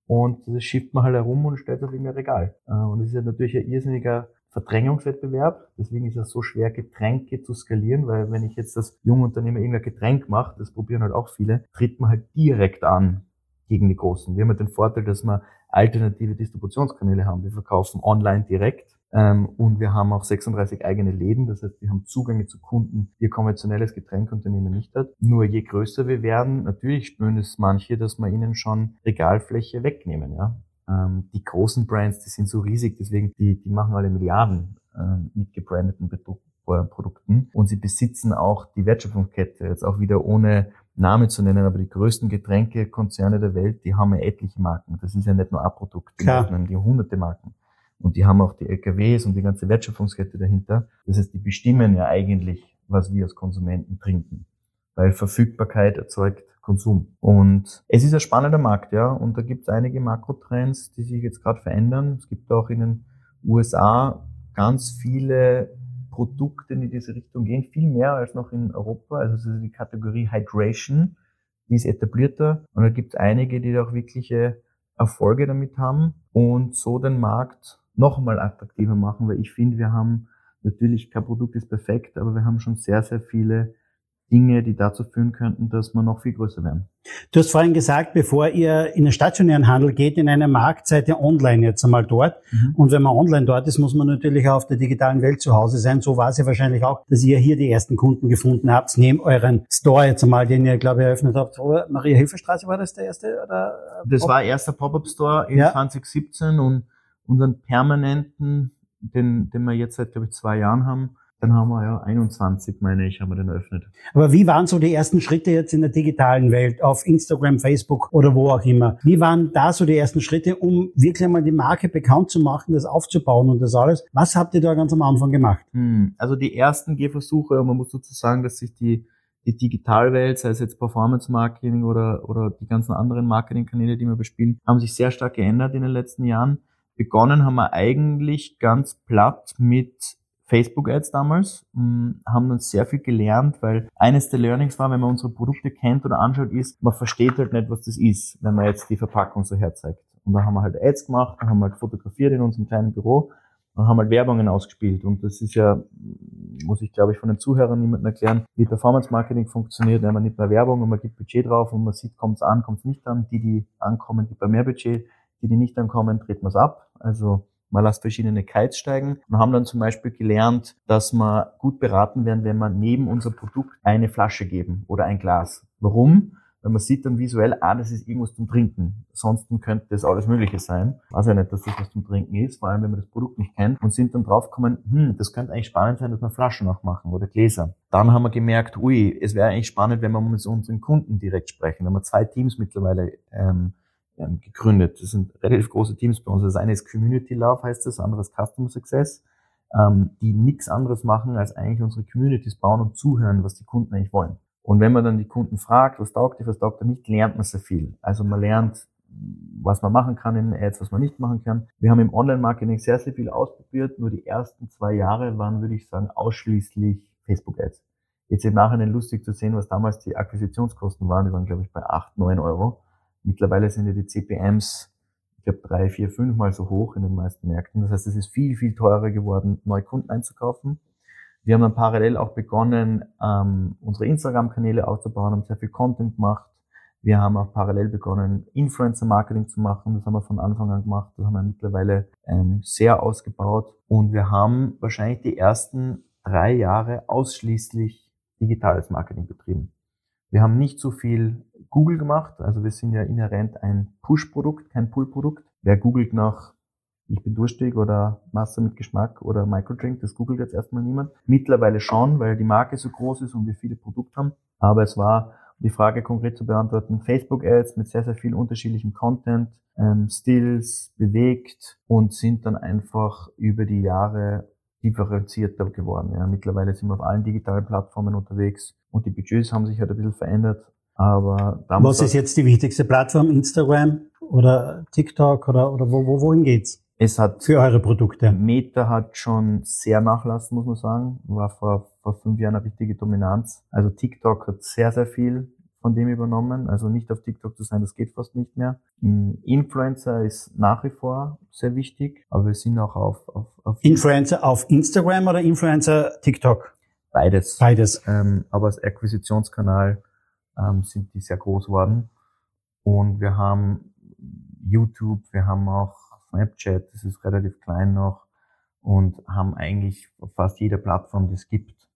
Und das schiebt man halt herum und stellt auf irgendein Regal. Äh, und das ist ja natürlich ein irrsinniger Verdrängungswettbewerb. Deswegen ist es so schwer, Getränke zu skalieren, weil wenn ich jetzt das junge Unternehmer irgendein Getränk mache, das probieren halt auch viele, tritt man halt direkt an gegen die Großen. Wir haben halt den Vorteil, dass wir alternative Distributionskanäle haben. Wir verkaufen online direkt ähm, und wir haben auch 36 eigene Läden. Das heißt, wir haben Zugänge zu Kunden, die konventionelles Getränkunternehmen nicht hat. Nur je größer wir werden, natürlich spüren es manche, dass wir ihnen schon Regalfläche wegnehmen. Ja? Ähm, die großen Brands, die sind so riesig, deswegen die, die machen alle Milliarden äh, mit gebrandeten Produkten und sie besitzen auch die Wertschöpfungskette, jetzt auch wieder ohne Name zu nennen, aber die größten Getränkekonzerne der Welt, die haben ja etliche Marken. Das ist ja nicht nur ein Produkt, die haben die hunderte Marken. Und die haben auch die LKWs und die ganze Wertschöpfungskette dahinter. Das heißt, die bestimmen ja eigentlich, was wir als Konsumenten trinken. Weil Verfügbarkeit erzeugt Konsum. Und es ist ein spannender Markt, ja. Und da gibt es einige Makrotrends, die sich jetzt gerade verändern. Es gibt auch in den USA ganz viele Produkte, die in diese Richtung gehen, viel mehr als noch in Europa. Also die Kategorie Hydration, die ist etablierter. Und da gibt es einige, die auch wirkliche Erfolge damit haben und so den Markt noch einmal attraktiver machen, weil ich finde, wir haben natürlich kein Produkt ist perfekt, aber wir haben schon sehr, sehr viele Dinge, die dazu führen könnten, dass wir noch viel größer werden. Du hast vorhin gesagt, bevor ihr in den stationären Handel geht, in eine Marktseite online jetzt einmal dort. Mhm. Und wenn man online dort ist, muss man natürlich auch auf der digitalen Welt zu Hause sein. So war es ja wahrscheinlich auch, dass ihr hier die ersten Kunden gefunden habt, neben euren Store jetzt einmal, den ihr, glaube ich, eröffnet habt. Maria Hilferstraße war das der erste? Oder? Das war erster Pop-Up-Store in ja. 2017 und unseren permanenten, den, den wir jetzt seit, glaube ich, zwei Jahren haben, dann haben wir ja 21, meine ich, haben wir den eröffnet. Aber wie waren so die ersten Schritte jetzt in der digitalen Welt, auf Instagram, Facebook oder wo auch immer? Wie waren da so die ersten Schritte, um wirklich einmal die Marke bekannt zu machen, das aufzubauen und das alles? Was habt ihr da ganz am Anfang gemacht? Hm, also die ersten Gehversuche, man muss dazu sagen, dass sich die, die Digitalwelt, sei es jetzt Performance Marketing oder, oder die ganzen anderen Marketingkanäle, die wir bespielen, haben sich sehr stark geändert in den letzten Jahren. Begonnen haben wir eigentlich ganz platt mit Facebook-Ads damals, hm, haben uns sehr viel gelernt, weil eines der Learnings war, wenn man unsere Produkte kennt oder anschaut, ist, man versteht halt nicht, was das ist, wenn man jetzt die Verpackung so herzeigt. Und da haben wir halt Ads gemacht, dann haben wir halt fotografiert in unserem kleinen Büro und haben halt Werbungen ausgespielt. Und das ist ja, muss ich glaube ich von den Zuhörern niemandem erklären, wie Performance Marketing funktioniert, wenn man nicht mehr Werbung und man gibt Budget drauf und man sieht, kommt es an, kommt es nicht an. Die, die ankommen, gibt man mehr Budget. Die, die nicht ankommen, dreht man es ab. Also man lässt verschiedene Kites steigen und haben dann zum Beispiel gelernt, dass wir gut beraten werden, wenn wir neben unser Produkt eine Flasche geben oder ein Glas. Warum? Weil man sieht dann visuell, ah, das ist irgendwas zum Trinken. Ansonsten könnte das alles Mögliche sein. Weiß ja nicht, dass das was zum Trinken ist, vor allem wenn man das Produkt nicht kennt und sind dann draufgekommen, hm, das könnte eigentlich spannend sein, dass wir Flaschen auch machen oder Gläser. Dann haben wir gemerkt, ui, es wäre eigentlich spannend, wenn wir mit unseren Kunden direkt sprechen. Da haben wir zwei Teams mittlerweile ähm, ähm, gegründet. Das sind relativ große Teams bei uns. Das eine ist Community Love, heißt das, andere ist Customer Success, ähm, die nichts anderes machen, als eigentlich unsere Communities bauen und zuhören, was die Kunden eigentlich wollen. Und wenn man dann die Kunden fragt, was taugt dir, was taugt dir nicht, lernt man sehr viel. Also man lernt, was man machen kann in Ads, was man nicht machen kann. Wir haben im Online-Marketing sehr, sehr viel ausprobiert. Nur die ersten zwei Jahre waren, würde ich sagen, ausschließlich Facebook-Ads. Jetzt im Nachhinein lustig zu sehen, was damals die Akquisitionskosten waren. Die waren, glaube ich, bei 8, 9 Euro. Mittlerweile sind ja die CPMs, ich glaube, drei, vier, fünf Mal so hoch in den meisten Märkten. Das heißt, es ist viel, viel teurer geworden, neue Kunden einzukaufen. Wir haben dann parallel auch begonnen, ähm, unsere Instagram-Kanäle aufzubauen, haben sehr viel Content gemacht. Wir haben auch parallel begonnen, Influencer-Marketing zu machen. Das haben wir von Anfang an gemacht. Das haben wir mittlerweile ähm, sehr ausgebaut. Und wir haben wahrscheinlich die ersten drei Jahre ausschließlich digitales Marketing betrieben. Wir haben nicht so viel Google gemacht, also wir sind ja inhärent ein Push-Produkt, kein Pull-Produkt. Wer googelt nach ich bin durstig oder Wasser mit Geschmack oder Microdrink, das googelt jetzt erstmal niemand. Mittlerweile schon, weil die Marke so groß ist und wir viele Produkte haben. Aber es war, um die Frage konkret zu beantworten, Facebook-Ads mit sehr, sehr viel unterschiedlichem Content, ähm, Stills, bewegt und sind dann einfach über die Jahre differenzierter geworden. Ja. Mittlerweile sind wir auf allen digitalen Plattformen unterwegs und die Budgets haben sich halt ein bisschen verändert. Aber Was ist jetzt die wichtigste Plattform? Instagram oder TikTok oder, oder wo, wo, wohin geht's? Es hat für eure Produkte. Meta hat schon sehr nachlassen, muss man sagen. War vor, vor fünf Jahren eine richtige Dominanz. Also TikTok hat sehr, sehr viel von dem übernommen. Also nicht auf TikTok zu sein, das geht fast nicht mehr. Influencer ist nach wie vor sehr wichtig, aber wir sind auch auf, auf, auf Influencer auf Instagram oder Influencer TikTok? Beides. Beides. Ähm, aber als Akquisitionskanal ähm, sind die sehr groß geworden. Und wir haben YouTube, wir haben auch Snapchat, das ist relativ klein noch und haben eigentlich auf fast jeder Plattform, die es gibt,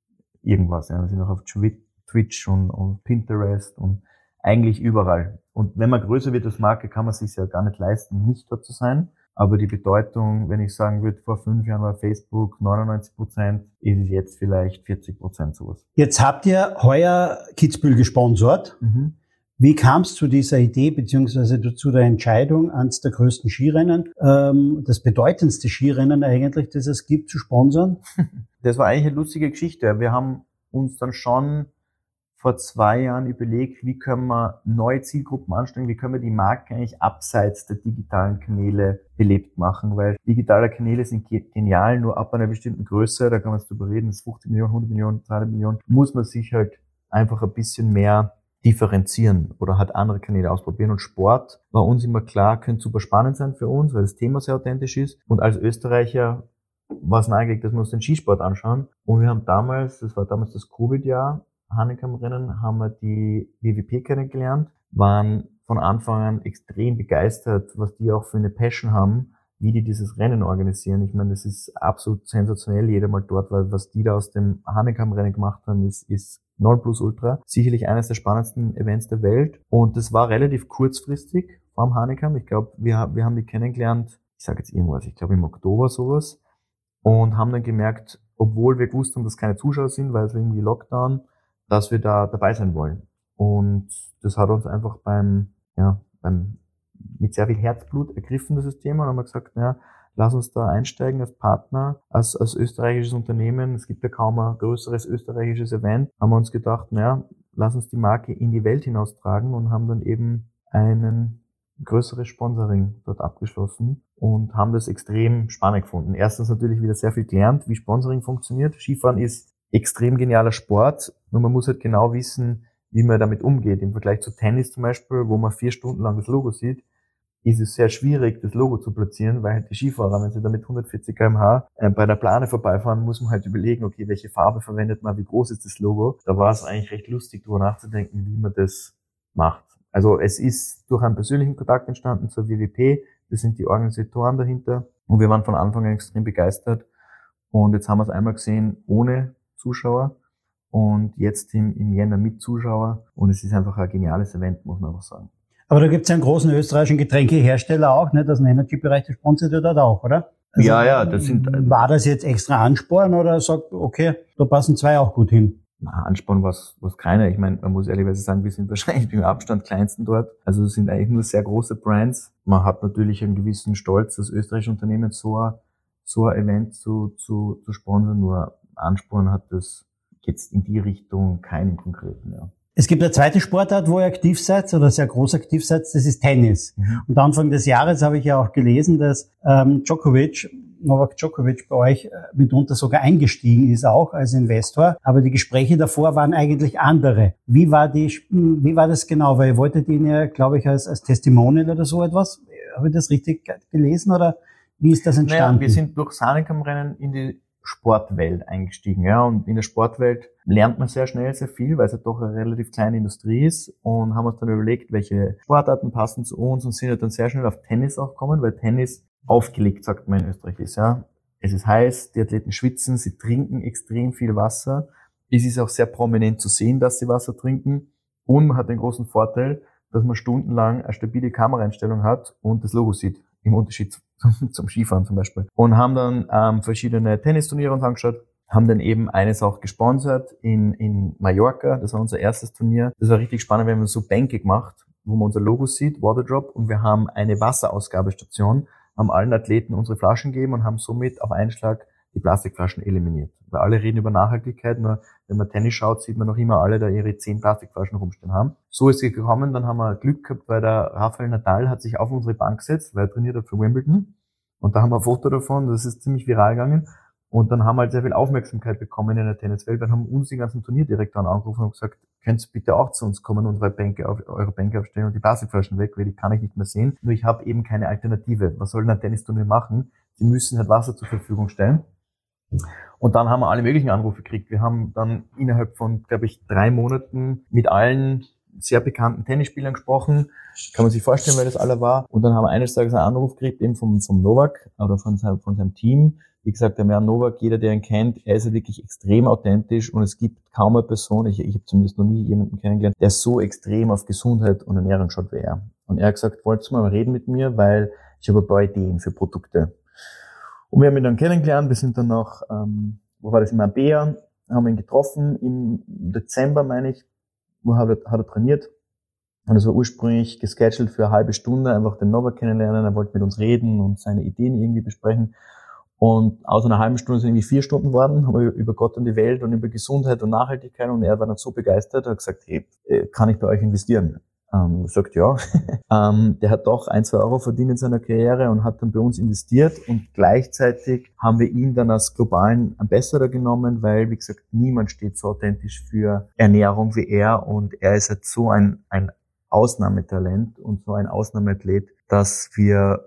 irgendwas. Ja. Wir sind auch auf Twitch und, und Pinterest und eigentlich überall. Und wenn man größer wird als Marke, kann man sich ja gar nicht leisten, nicht dort zu sein. Aber die Bedeutung, wenn ich sagen würde, vor fünf Jahren war Facebook 99 Prozent, ist es jetzt vielleicht 40 Prozent sowas. Jetzt habt ihr heuer Kitzbühel gesponsert. Mhm. Wie kam es zu dieser Idee beziehungsweise zu der Entscheidung, eines der größten Skirennen, ähm, das bedeutendste Skirennen eigentlich, das es gibt, zu sponsern? Das war eigentlich eine lustige Geschichte. Wir haben uns dann schon vor zwei Jahren überlegt, wie können wir neue Zielgruppen anstellen, wie können wir die Marke eigentlich abseits der digitalen Kanäle belebt machen, weil digitale Kanäle sind genial, nur ab einer bestimmten Größe, da kann man es drüber reden, das ist 50 Millionen, 100 Millionen, 200 Millionen, muss man sich halt einfach ein bisschen mehr differenzieren oder halt andere Kanäle ausprobieren. Und Sport war uns immer klar, könnte super spannend sein für uns, weil das Thema sehr authentisch ist. Und als Österreicher war es nahegelegt, dass wir uns den Skisport anschauen. Und wir haben damals, das war damals das Covid-Jahr, Hannekam-Rennen, haben wir die WWP kennengelernt, waren von Anfang an extrem begeistert, was die auch für eine Passion haben, wie die dieses Rennen organisieren. Ich meine, das ist absolut sensationell, jeder mal dort, weil was die da aus dem Hannekam-Rennen gemacht haben, ist, ist Ultra. Sicherlich eines der spannendsten Events der Welt. Und das war relativ kurzfristig vom Hanekam. Ich glaube, wir, wir haben die kennengelernt, ich sage jetzt irgendwas, ich glaube im Oktober sowas. Und haben dann gemerkt, obwohl wir gewusst haben, dass keine Zuschauer sind, weil es irgendwie Lockdown, dass wir da dabei sein wollen. Und das hat uns einfach beim, ja, beim, mit sehr viel Herzblut ergriffen, dieses Thema. Und haben wir gesagt, ja, lass uns da einsteigen als Partner, als, als österreichisches Unternehmen. Es gibt ja kaum ein größeres österreichisches Event. Haben wir uns gedacht, naja, lass uns die Marke in die Welt hinaustragen und haben dann eben einen größeres Sponsoring dort abgeschlossen und haben das extrem spannend gefunden. Erstens natürlich wieder sehr viel gelernt, wie Sponsoring funktioniert. Skifahren ist extrem genialer Sport, nur man muss halt genau wissen, wie man damit umgeht. Im Vergleich zu Tennis zum Beispiel, wo man vier Stunden lang das Logo sieht, ist es sehr schwierig, das Logo zu platzieren, weil halt die Skifahrer, wenn sie da mit 140 kmh äh, bei der Plane vorbeifahren, muss man halt überlegen, okay, welche Farbe verwendet man, wie groß ist das Logo. Da war es eigentlich recht lustig, darüber nachzudenken, wie man das macht. Also es ist durch einen persönlichen Kontakt entstanden zur WWP, das sind die Organisatoren dahinter und wir waren von Anfang an extrem begeistert und jetzt haben wir es einmal gesehen ohne Zuschauer und jetzt im, im Jänner mit Zuschauer und es ist einfach ein geniales Event, muss man einfach sagen. Aber da gibt es ja einen großen österreichischen Getränkehersteller auch, ne? Das ein Energy-Bereich, der sponsert ja dort auch, oder? Also, ja, ja, das sind. War das jetzt extra Ansporn oder sagt, okay, da passen zwei auch gut hin? Na, Ansporn was was keiner. Ich meine, man muss ehrlicherweise sagen, wir sind wahrscheinlich im Abstand kleinsten dort. Also es sind eigentlich nur sehr große Brands. Man hat natürlich einen gewissen Stolz, das österreichische Unternehmen so ein, so ein Event zu, zu, zu sponsern. Nur Ansporn hat das jetzt in die Richtung keinen konkreten, ja. Es gibt eine zweite Sportart, wo ihr aktiv seid oder sehr groß aktiv seid, das ist Tennis. Mhm. Und Anfang des Jahres habe ich ja auch gelesen, dass ähm, Djokovic Novak Djokovic bei euch äh, mitunter sogar eingestiegen ist, auch als Investor. Aber die Gespräche davor waren eigentlich andere. Wie war die, hm, wie war das genau? Weil ihr wolltet ihn ja, glaube ich, als, als Testimonial oder so etwas. Habe ich das richtig gelesen oder wie ist das entstanden? Naja, wir sind durch Sanikam-Rennen in die Sportwelt eingestiegen. Ja, und in der Sportwelt lernt man sehr schnell sehr viel, weil es ja doch eine relativ kleine Industrie ist und haben uns dann überlegt, welche Sportarten passen zu uns und sind ja dann sehr schnell auf Tennis auch gekommen, weil Tennis aufgelegt, sagt man in Österreich ist. Ja, es ist heiß, die Athleten schwitzen, sie trinken extrem viel Wasser. Es ist auch sehr prominent zu sehen, dass sie Wasser trinken und man hat den großen Vorteil, dass man stundenlang eine stabile Kameraeinstellung hat und das Logo sieht im Unterschied zum Skifahren zum Beispiel. Und haben dann ähm, verschiedene Tennisturniere uns angeschaut, haben dann eben eines auch gesponsert in, in Mallorca, das war unser erstes Turnier. Das war richtig spannend, wir haben so Bänke gemacht, wo man unser Logo sieht, Waterdrop, und wir haben eine Wasserausgabestation, haben allen Athleten unsere Flaschen gegeben und haben somit auf einen Schlag die Plastikflaschen eliminiert. Weil alle reden über Nachhaltigkeit, nur wenn man Tennis schaut, sieht man noch immer alle, da ihre zehn Plastikflaschen rumstehen haben. So ist es gekommen, dann haben wir Glück gehabt, weil der Rafael Nadal hat sich auf unsere Bank gesetzt, weil er trainiert hat für Wimbledon. Und da haben wir ein Foto davon, das ist ziemlich viral gegangen. Und dann haben wir halt sehr viel Aufmerksamkeit bekommen in der Tenniswelt. Dann haben uns die ganzen Turnierdirektoren angerufen und gesagt, könnt ihr bitte auch zu uns kommen und eure Bänke, auf, eure Bänke aufstellen und die Plastikflaschen weg, weil die kann ich nicht mehr sehen. Nur ich habe eben keine Alternative. Was soll denn ein Tennisturnier machen? Sie müssen halt Wasser zur Verfügung stellen. Und dann haben wir alle möglichen Anrufe gekriegt. Wir haben dann innerhalb von, glaube ich, drei Monaten mit allen sehr bekannten Tennisspielern gesprochen. Kann man sich vorstellen, wer das alle war. Und dann haben wir eines Tages einen Anruf gekriegt, eben vom, vom Novak oder von seinem, von seinem Team. Wie gesagt, der Jan Novak, jeder, der ihn kennt, er ist ja wirklich extrem authentisch und es gibt kaum eine Person, ich, ich habe zumindest noch nie jemanden kennengelernt, der so extrem auf Gesundheit und Ernährung schaut wie er. Und er hat gesagt, wolltest du mal reden mit mir, weil ich habe ein paar Ideen für Produkte. Und wir haben ihn dann kennengelernt, wir sind dann noch, ähm, wo war das, in Marbella, haben ihn getroffen, im Dezember, meine ich, wo hat er, hat er trainiert. Und es war ursprünglich gescheduled für eine halbe Stunde, einfach den Novak kennenlernen, er wollte mit uns reden und seine Ideen irgendwie besprechen. Und aus einer halben Stunde sind irgendwie vier Stunden worden, haben über Gott und die Welt und über Gesundheit und Nachhaltigkeit und er war dann so begeistert, hat gesagt, hey, äh, kann ich bei euch investieren? Ähm, sagt ja. ähm, der hat doch ein, zwei Euro verdient in seiner Karriere und hat dann bei uns investiert und gleichzeitig haben wir ihn dann als globalen Ambassador genommen, weil, wie gesagt, niemand steht so authentisch für Ernährung wie er und er ist halt so ein, ein Ausnahmetalent und so ein Ausnahmeathlet, dass wir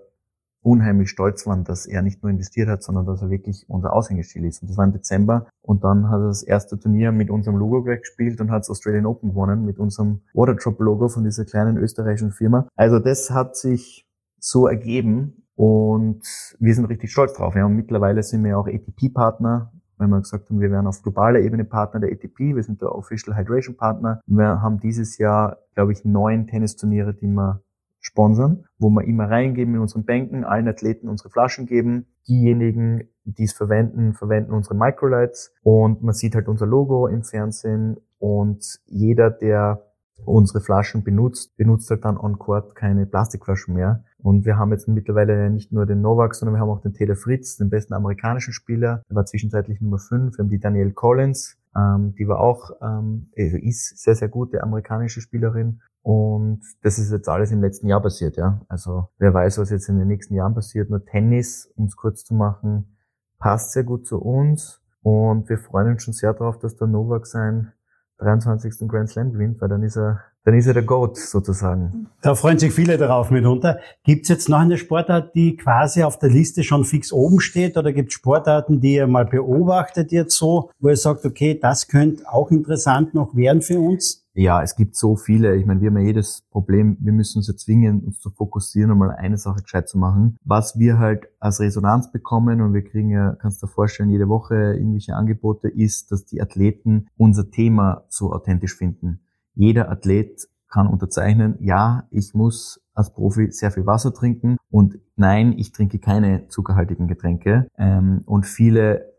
unheimlich stolz waren, dass er nicht nur investiert hat, sondern dass er wirklich unser Aushängeschild ist. Und das war im Dezember. Und dann hat er das erste Turnier mit unserem Logo gleich gespielt und hat das Australian Open gewonnen mit unserem Waterdrop-Logo von dieser kleinen österreichischen Firma. Also das hat sich so ergeben und wir sind richtig stolz drauf. Ja. Und mittlerweile sind wir auch ATP-Partner wenn wir gesagt haben, wir werden auf globaler Ebene Partner der ATP, wir sind der Official Hydration Partner. Wir haben dieses Jahr, glaube ich, neun Tennisturniere, die wir sponsern, wo wir immer reingeben in unseren Bänken, allen Athleten unsere Flaschen geben. Diejenigen, die es verwenden, verwenden unsere Microlights und man sieht halt unser Logo im Fernsehen und jeder, der unsere Flaschen benutzt, benutzt halt dann on court keine Plastikflaschen mehr. Und wir haben jetzt mittlerweile nicht nur den Novak, sondern wir haben auch den Taylor Fritz, den besten amerikanischen Spieler. Der war zwischenzeitlich Nummer 5. Wir haben die Danielle Collins, ähm, die war auch, ähm, also ist sehr, sehr gute amerikanische Spielerin. Und das ist jetzt alles im letzten Jahr passiert, ja. Also wer weiß, was jetzt in den nächsten Jahren passiert. Nur Tennis, um es kurz zu machen, passt sehr gut zu uns. Und wir freuen uns schon sehr darauf, dass der Novak sein 23. Grand Slam gewinnt, weil dann ist er, dann ist er der Goat sozusagen. Da freuen sich viele darauf mitunter. Gibt es jetzt noch eine Sportart, die quasi auf der Liste schon fix oben steht? Oder gibt es Sportarten, die ihr mal beobachtet jetzt so, wo ihr sagt, okay, das könnte auch interessant noch werden für uns? Ja, es gibt so viele. Ich meine, wir haben ja jedes Problem, wir müssen uns ja zwingen, uns zu fokussieren und mal eine Sache gescheit zu machen. Was wir halt als Resonanz bekommen, und wir kriegen ja, kannst du dir vorstellen, jede Woche irgendwelche Angebote, ist, dass die Athleten unser Thema so authentisch finden. Jeder Athlet kann unterzeichnen, ja, ich muss als Profi sehr viel Wasser trinken und nein, ich trinke keine zuckerhaltigen Getränke. Ähm, und viele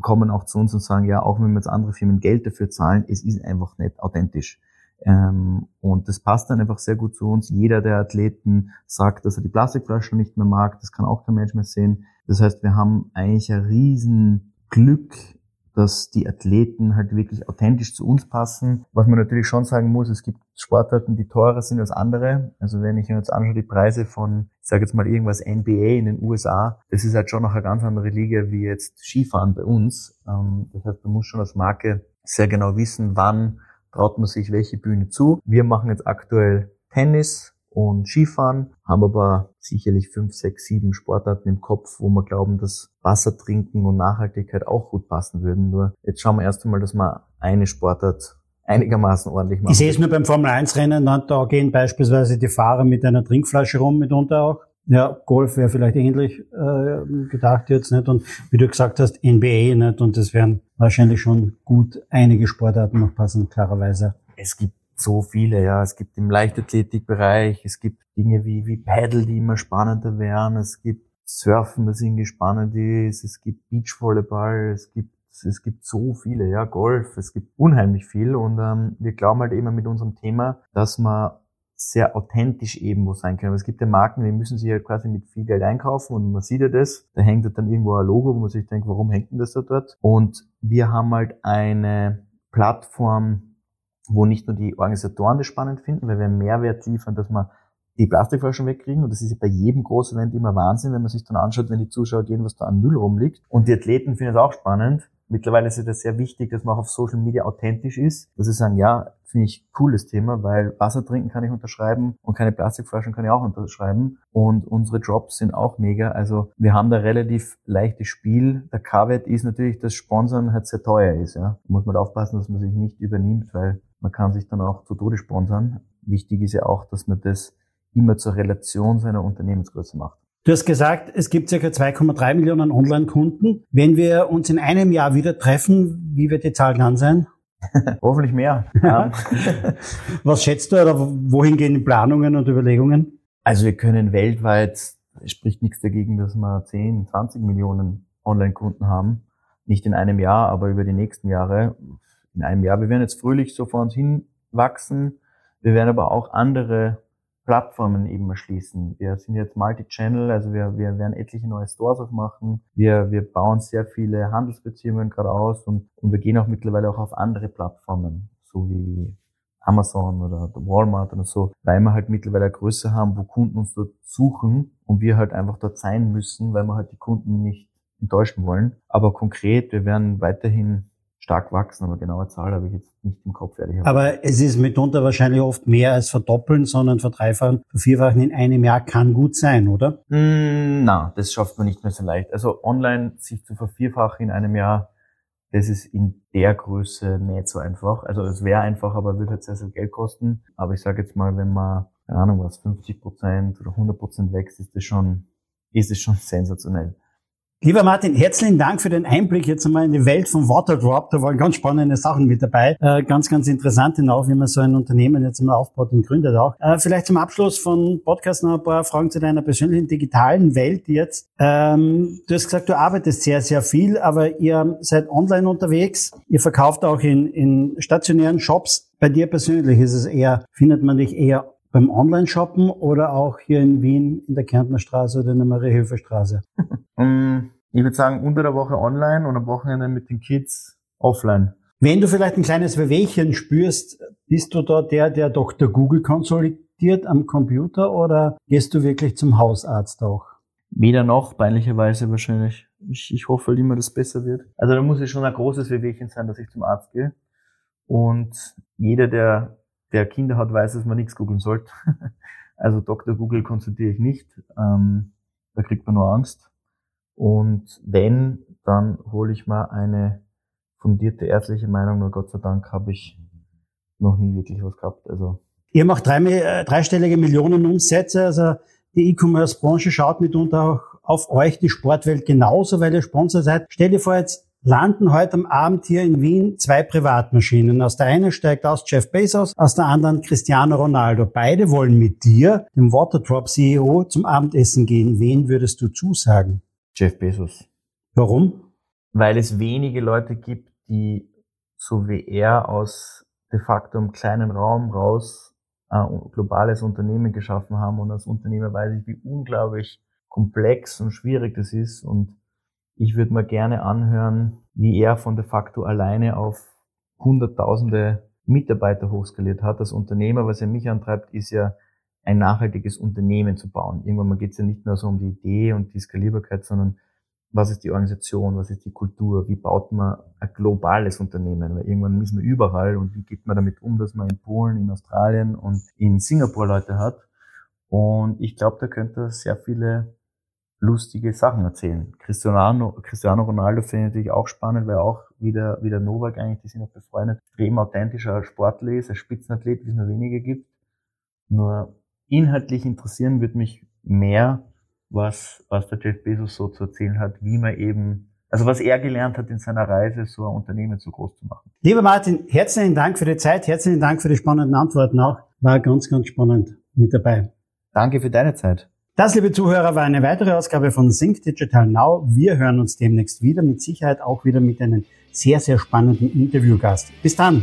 kommen auch zu uns und sagen, ja, auch wenn wir jetzt andere Firmen Geld dafür zahlen, es ist einfach nicht authentisch. Ähm, und das passt dann einfach sehr gut zu uns. Jeder der Athleten sagt, dass er die Plastikflaschen nicht mehr mag. Das kann auch kein Mensch mehr sehen. Das heißt, wir haben eigentlich ein riesen Glück, dass die Athleten halt wirklich authentisch zu uns passen. Was man natürlich schon sagen muss, es gibt Sportarten, die teurer sind als andere. Also wenn ich mir jetzt anschaue, die Preise von, ich sage jetzt mal irgendwas NBA in den USA, das ist halt schon noch eine ganz andere Liga wie jetzt Skifahren bei uns. Ähm, das heißt, man muss schon als Marke sehr genau wissen, wann traut man sich welche Bühne zu. Wir machen jetzt aktuell Tennis, und Skifahren, haben aber sicherlich fünf, sechs, sieben Sportarten im Kopf, wo wir glauben, dass Wasser trinken und Nachhaltigkeit auch gut passen würden. Nur jetzt schauen wir erst einmal, dass wir eine Sportart einigermaßen ordentlich machen. Ich sehe es nur beim Formel-1-Rennen, da gehen beispielsweise die Fahrer mit einer Trinkflasche rum mitunter auch. Ja, Golf wäre vielleicht ähnlich äh, gedacht jetzt nicht. Und wie du gesagt hast, NBA nicht. Und das wären wahrscheinlich schon gut einige Sportarten noch passen, klarerweise. Es gibt so viele, ja. Es gibt im Leichtathletikbereich, es gibt Dinge wie, wie Paddle, die immer spannender werden, es gibt Surfen, das irgendwie spannend ist, es gibt Beachvolleyball, es gibt es gibt so viele, ja, Golf, es gibt unheimlich viel. Und ähm, wir glauben halt immer mit unserem Thema, dass man sehr authentisch eben wo sein können. Es gibt ja Marken, die müssen sich ja halt quasi mit viel Geld einkaufen und man sieht ja das, da hängt halt dann irgendwo ein Logo, wo man sich denkt, warum hängt denn das da dort? Und wir haben halt eine Plattform, wo nicht nur die Organisatoren das spannend finden, weil wir Mehrwert liefern, dass wir die Plastikflaschen wegkriegen. Und das ist ja bei jedem großen Event immer Wahnsinn, wenn man sich dann anschaut, wenn die Zuschauer gehen, was da an Müll rumliegt. Und die Athleten finden es auch spannend. Mittlerweile ist es ja sehr wichtig, dass man auch auf Social Media authentisch ist. Dass sie sagen, ja, finde ich cooles Thema, weil Wasser trinken kann ich unterschreiben und keine Plastikflaschen kann ich auch unterschreiben. Und unsere Drops sind auch mega. Also wir haben da relativ leichtes Spiel. Der K-Wert ist natürlich, dass Sponsern halt sehr teuer ist. Ja. Da muss man aufpassen, dass man sich nicht übernimmt, weil man kann sich dann auch zu Tode sponsern. Wichtig ist ja auch, dass man das immer zur Relation seiner Unternehmensgröße macht. Du hast gesagt, es gibt ca. 2,3 Millionen Online-Kunden. Wenn wir uns in einem Jahr wieder treffen, wie wird die Zahl dann sein? Hoffentlich mehr. Was schätzt du oder wohin gehen die Planungen und Überlegungen? Also wir können weltweit, es spricht nichts dagegen, dass wir 10, 20 Millionen Online-Kunden haben. Nicht in einem Jahr, aber über die nächsten Jahre in einem Jahr. Wir werden jetzt fröhlich so vor uns hin wachsen. Wir werden aber auch andere Plattformen eben erschließen. Wir sind jetzt Multi-Channel, also wir, wir werden etliche neue Stores aufmachen. Wir, wir bauen sehr viele Handelsbeziehungen gerade aus und, und wir gehen auch mittlerweile auch auf andere Plattformen, so wie Amazon oder Walmart oder so, weil wir halt mittlerweile Größe haben, wo Kunden uns dort suchen und wir halt einfach dort sein müssen, weil wir halt die Kunden nicht enttäuschen wollen. Aber konkret, wir werden weiterhin stark wachsen, aber genaue Zahl habe ich jetzt nicht im Kopf, ehrlich Aber es ist mitunter wahrscheinlich oft mehr als verdoppeln, sondern verdreifachen, vervierfachen in einem Jahr kann gut sein, oder? Mm, na, das schafft man nicht mehr so leicht. Also online sich zu vervierfachen in einem Jahr, das ist in der Größe nicht so einfach. Also es wäre einfach, aber würde halt sehr, sehr Geld kosten. Aber ich sage jetzt mal, wenn man, keine Ahnung was, 50 Prozent oder 100 Prozent wächst, ist das schon, ist es schon sensationell. Lieber Martin, herzlichen Dank für den Einblick jetzt einmal in die Welt von Waterdrop. Da waren ganz spannende Sachen mit dabei. Äh, ganz, ganz interessant auch, wie man so ein Unternehmen jetzt einmal aufbaut und gründet auch. Äh, vielleicht zum Abschluss von Podcast noch ein paar Fragen zu deiner persönlichen digitalen Welt jetzt. Ähm, du hast gesagt, du arbeitest sehr, sehr viel, aber ihr seid online unterwegs. Ihr verkauft auch in, in stationären Shops. Bei dir persönlich ist es eher, findet man dich eher beim Online-Shoppen oder auch hier in Wien in der Kärntner Straße oder in der Marie-Hilfer Straße? ich würde sagen, unter der Woche online und am Wochenende mit den Kids offline. Wenn du vielleicht ein kleines Wehwehchen spürst, bist du da der, der Dr. Google konsolidiert am Computer oder gehst du wirklich zum Hausarzt auch? Weder noch, peinlicherweise wahrscheinlich. Ich, ich hoffe halt immer, dass es besser wird. Also da muss es schon ein großes Wehwehchen sein, dass ich zum Arzt gehe. Und jeder, der der Kinder hat, weiß, dass man nichts googeln sollte. Also Dr. Google konsultiere ich nicht. Ähm, da kriegt man nur Angst. Und wenn, dann hole ich mal eine fundierte ärztliche Meinung. Nur Gott sei Dank habe ich noch nie wirklich was gehabt. Also Ihr macht drei, äh, dreistellige Millionen Umsätze. Also die E-Commerce-Branche schaut mitunter auch auf euch, die Sportwelt genauso, weil ihr Sponsor seid. Stell dir vor, jetzt landen heute am Abend hier in Wien zwei Privatmaschinen. Aus der einen steigt aus Jeff Bezos, aus der anderen Cristiano Ronaldo. Beide wollen mit dir, dem Waterdrop CEO, zum Abendessen gehen. Wen würdest du zusagen? Jeff Bezos. Warum? Weil es wenige Leute gibt, die so wie er aus de facto einem kleinen Raum raus ein globales Unternehmen geschaffen haben und als Unternehmer weiß ich, wie unglaublich komplex und schwierig das ist und Ich würde mir gerne anhören, wie er von de facto alleine auf Hunderttausende Mitarbeiter hochskaliert hat. Das Unternehmer, was er mich antreibt, ist ja ein nachhaltiges Unternehmen zu bauen. Irgendwann geht es ja nicht mehr so um die Idee und die Skalierbarkeit, sondern was ist die Organisation, was ist die Kultur, wie baut man ein globales Unternehmen, weil irgendwann müssen wir überall und wie geht man damit um, dass man in Polen, in Australien und in Singapur Leute hat. Und ich glaube, da könnte sehr viele lustige Sachen erzählen. Cristiano, Cristiano Ronaldo finde ich natürlich auch spannend, weil auch wieder, wieder Novak eigentlich, die sind auch befreundet, extrem authentischer Sportler ist, ein Spitzenathlet, wie es nur wenige gibt. Nur inhaltlich interessieren wird mich mehr, was, was der Jeff Bezos so zu erzählen hat, wie man eben, also was er gelernt hat in seiner Reise, so ein Unternehmen so groß zu machen. Lieber Martin, herzlichen Dank für die Zeit, herzlichen Dank für die spannenden Antworten auch. War ganz, ganz spannend mit dabei. Danke für deine Zeit. Das, liebe Zuhörer, war eine weitere Ausgabe von Sync Digital Now. Wir hören uns demnächst wieder, mit Sicherheit auch wieder mit einem sehr, sehr spannenden Interviewgast. Bis dann!